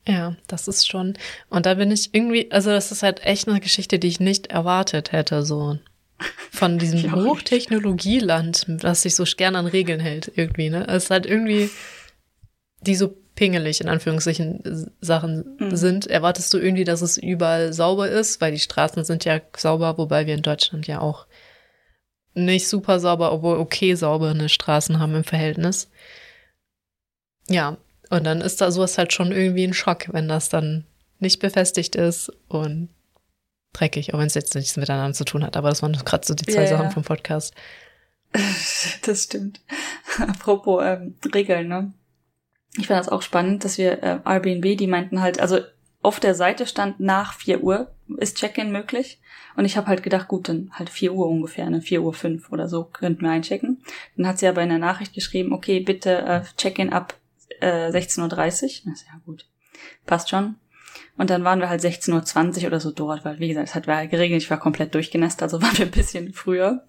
Ja, das ist schon. Und da bin ich irgendwie, also das ist halt echt eine Geschichte, die ich nicht erwartet hätte, so. Von diesem Hochtechnologieland, das sich so gern an Regeln hält, irgendwie, ne? Es ist halt irgendwie, die so pingelig in Anführungszeichen Sachen mhm. sind, erwartest du irgendwie, dass es überall sauber ist, weil die Straßen sind ja sauber, wobei wir in Deutschland ja auch nicht super sauber, obwohl okay saubere Straßen haben im Verhältnis. Ja, und dann ist da sowas halt schon irgendwie ein Schock, wenn das dann nicht befestigt ist und dreckig, auch wenn es jetzt nichts miteinander zu tun hat. Aber das waren gerade so die zwei yeah, Sachen vom Podcast. Das stimmt. Apropos ähm, Regeln, ne? Ich fand das auch spannend, dass wir äh, Airbnb, die meinten halt, also auf der Seite stand nach 4 Uhr ist Check-in möglich. Und ich habe halt gedacht, gut, dann halt 4 Uhr ungefähr, ne, 4 Uhr 5 oder so könnten wir einchecken. Dann hat sie aber in der Nachricht geschrieben, okay, bitte äh, Check-in ab äh, 16.30 Uhr. Das ja gut. Passt schon. Und dann waren wir halt 16.20 Uhr oder so dort, weil wie gesagt, es hat geregnet, ich war komplett durchgenässt, also waren wir ein bisschen früher.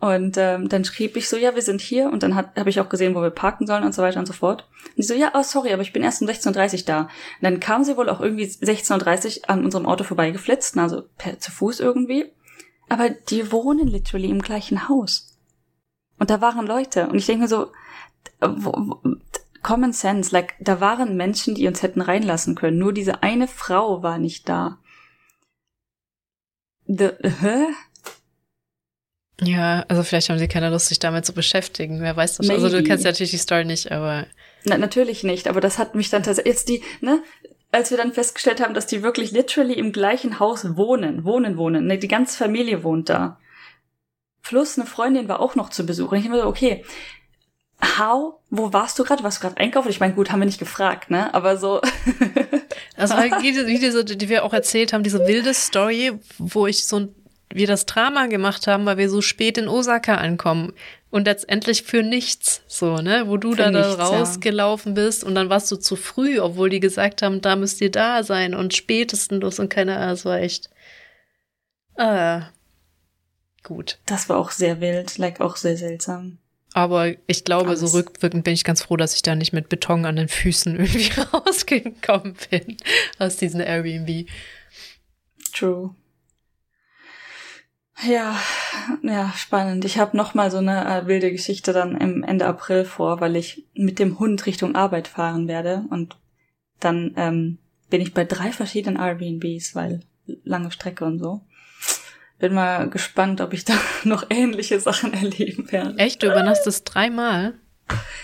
Und ähm, dann schrieb ich so, ja, wir sind hier. Und dann habe ich auch gesehen, wo wir parken sollen und so weiter und so fort. Und die so, ja, oh, sorry, aber ich bin erst um 16.30 Uhr da. Und dann kam sie wohl auch irgendwie 16.30 Uhr an unserem Auto vorbeigeflitzt, also per, zu Fuß irgendwie. Aber die wohnen literally im gleichen Haus. Und da waren Leute. Und ich denke mir so, wo, wo, Common Sense, like, da waren Menschen, die uns hätten reinlassen können. Nur diese eine Frau war nicht da. The, hä? Ja, also vielleicht haben sie keine Lust, sich damit zu beschäftigen. Wer weiß das schon. Also du kennst ja natürlich die Story nicht, aber. Na, natürlich nicht, aber das hat mich dann tatsächlich. Jetzt die, ne? Als wir dann festgestellt haben, dass die wirklich literally im gleichen Haus wohnen, wohnen, wohnen. Ne, die ganze Familie wohnt da. Plus eine Freundin war auch noch zu Besuch. Und ich immer so, okay, how? Wo warst du gerade? Warst du gerade einkaufen? Ich meine, gut, haben wir nicht gefragt, ne? Aber so. also wie, wie diese, die wir auch erzählt haben, diese wilde Story, wo ich so ein wir das Drama gemacht haben, weil wir so spät in Osaka ankommen und letztendlich für nichts, so, ne, wo du da, nichts, da rausgelaufen ja. bist und dann warst du zu früh, obwohl die gesagt haben, da müsst ihr da sein und spätestens los und keine Ahnung, es war echt, ah, gut. Das war auch sehr wild, like auch sehr seltsam. Aber ich glaube, Alles. so rückwirkend bin ich ganz froh, dass ich da nicht mit Beton an den Füßen irgendwie rausgekommen bin aus diesem Airbnb. True. Ja, ja, spannend. Ich habe noch mal so eine äh, wilde Geschichte dann im Ende April vor, weil ich mit dem Hund Richtung Arbeit fahren werde und dann ähm, bin ich bei drei verschiedenen Airbnbs, weil lange Strecke und so. Bin mal gespannt, ob ich da noch ähnliche Sachen erleben werde. Echt? Du übernachtest dreimal?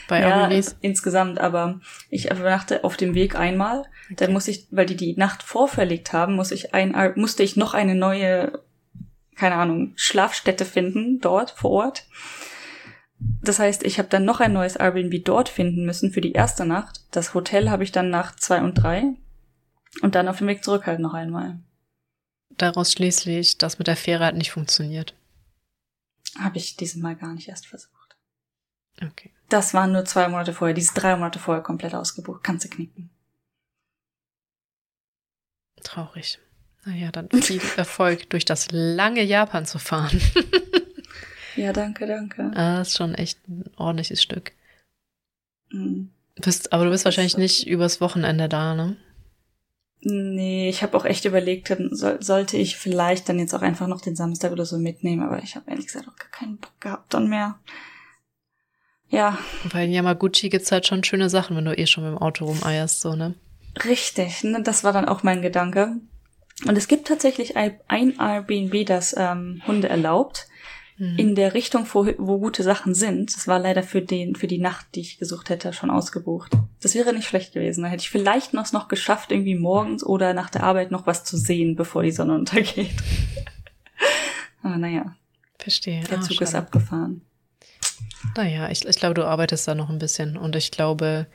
Bei ja, Airbnbs? insgesamt, aber ich übernachte auf dem Weg einmal. Okay. Dann muss ich, weil die die Nacht vorverlegt haben, muss ich ein, musste ich noch eine neue keine Ahnung, Schlafstätte finden dort vor Ort. Das heißt, ich habe dann noch ein neues Airbnb dort finden müssen für die erste Nacht. Das Hotel habe ich dann nach zwei und drei. Und dann auf dem Weg zurück halt noch einmal. Daraus schließlich, dass mit der Fähre halt nicht funktioniert. Habe ich dieses Mal gar nicht erst versucht. Okay. Das waren nur zwei Monate vorher. Diese drei Monate vorher komplett ausgebucht. Kannst du knicken. Traurig. Naja, dann viel Erfolg, durch das lange Japan zu fahren. ja, danke, danke. Ah, ist schon echt ein ordentliches Stück. Mhm. Bist, aber du bist wahrscheinlich so. nicht übers Wochenende da, ne? Nee, ich habe auch echt überlegt, so, sollte ich vielleicht dann jetzt auch einfach noch den Samstag oder so mitnehmen, aber ich habe ehrlich gesagt auch gar keinen Bock gehabt dann mehr. Ja. Weil in Yamaguchi gibt's halt schon schöne Sachen, wenn du eh schon mit dem Auto rumeierst, so, ne? Richtig, ne? Das war dann auch mein Gedanke. Und es gibt tatsächlich ein Airbnb, das ähm, Hunde erlaubt, mhm. in der Richtung, wo, wo gute Sachen sind. Das war leider für den, für die Nacht, die ich gesucht hätte, schon ausgebucht. Das wäre nicht schlecht gewesen. Da hätte ich vielleicht noch, noch geschafft, irgendwie morgens oder nach der Arbeit noch was zu sehen, bevor die Sonne untergeht. Aber naja. Verstehe. Der ah, Zug ah, ist abgefahren. Naja, ich, ich glaube, du arbeitest da noch ein bisschen und ich glaube,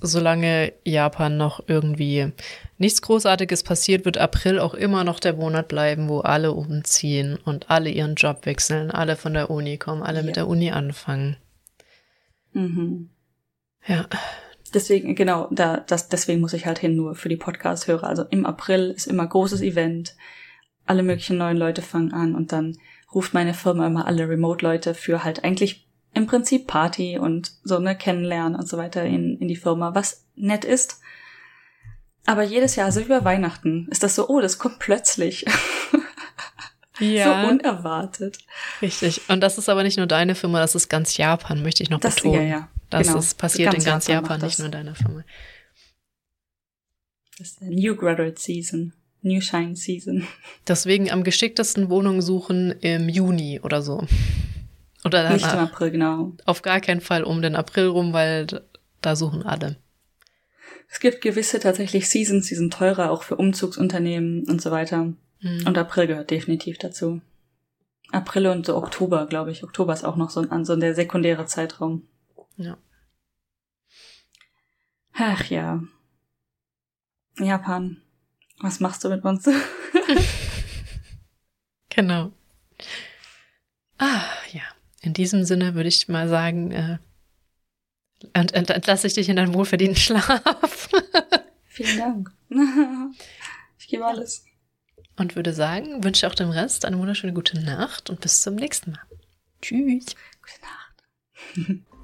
solange Japan noch irgendwie nichts Großartiges passiert, wird April auch immer noch der Monat bleiben, wo alle umziehen und alle ihren Job wechseln, alle von der Uni kommen, alle ja. mit der Uni anfangen. Mhm. Ja. Deswegen, genau, da, das, deswegen muss ich halt hin, nur für die Podcast-Hörer. Also im April ist immer großes Event. Alle möglichen neuen Leute fangen an und dann ruft meine Firma immer alle Remote-Leute für halt eigentlich im Prinzip Party und so ne Kennenlernen und so weiter in, in die Firma, was nett ist. Aber jedes Jahr, so über Weihnachten, ist das so, oh, das kommt plötzlich. Ja. so unerwartet. Richtig. Und das ist aber nicht nur deine Firma, das ist ganz Japan, möchte ich noch das, betonen. Ja, ja. Das genau. ist passiert ganz in ganz Japan, Japan nicht nur in deiner Firma. Das ist New Graduate Season. New Shine Season. Deswegen am geschicktesten Wohnung suchen im Juni oder so. Oder danach. Nicht im April, genau. Auf gar keinen Fall um den April rum, weil da suchen alle. Es gibt gewisse tatsächlich Seasons, die sind teurer, auch für Umzugsunternehmen und so weiter. Mhm. Und April gehört definitiv dazu. April und so Oktober, glaube ich. Oktober ist auch noch so ein, so der sekundäre Zeitraum. Ja. Ach ja. Japan. Was machst du mit uns? genau. Ah, ja. In diesem Sinne würde ich mal sagen, äh, ent ent entlasse ich dich in deinen wohlverdienten Schlaf. Vielen Dank. Ich gebe alles. Und würde sagen, wünsche auch dem Rest eine wunderschöne gute Nacht und bis zum nächsten Mal. Tschüss. Gute Nacht.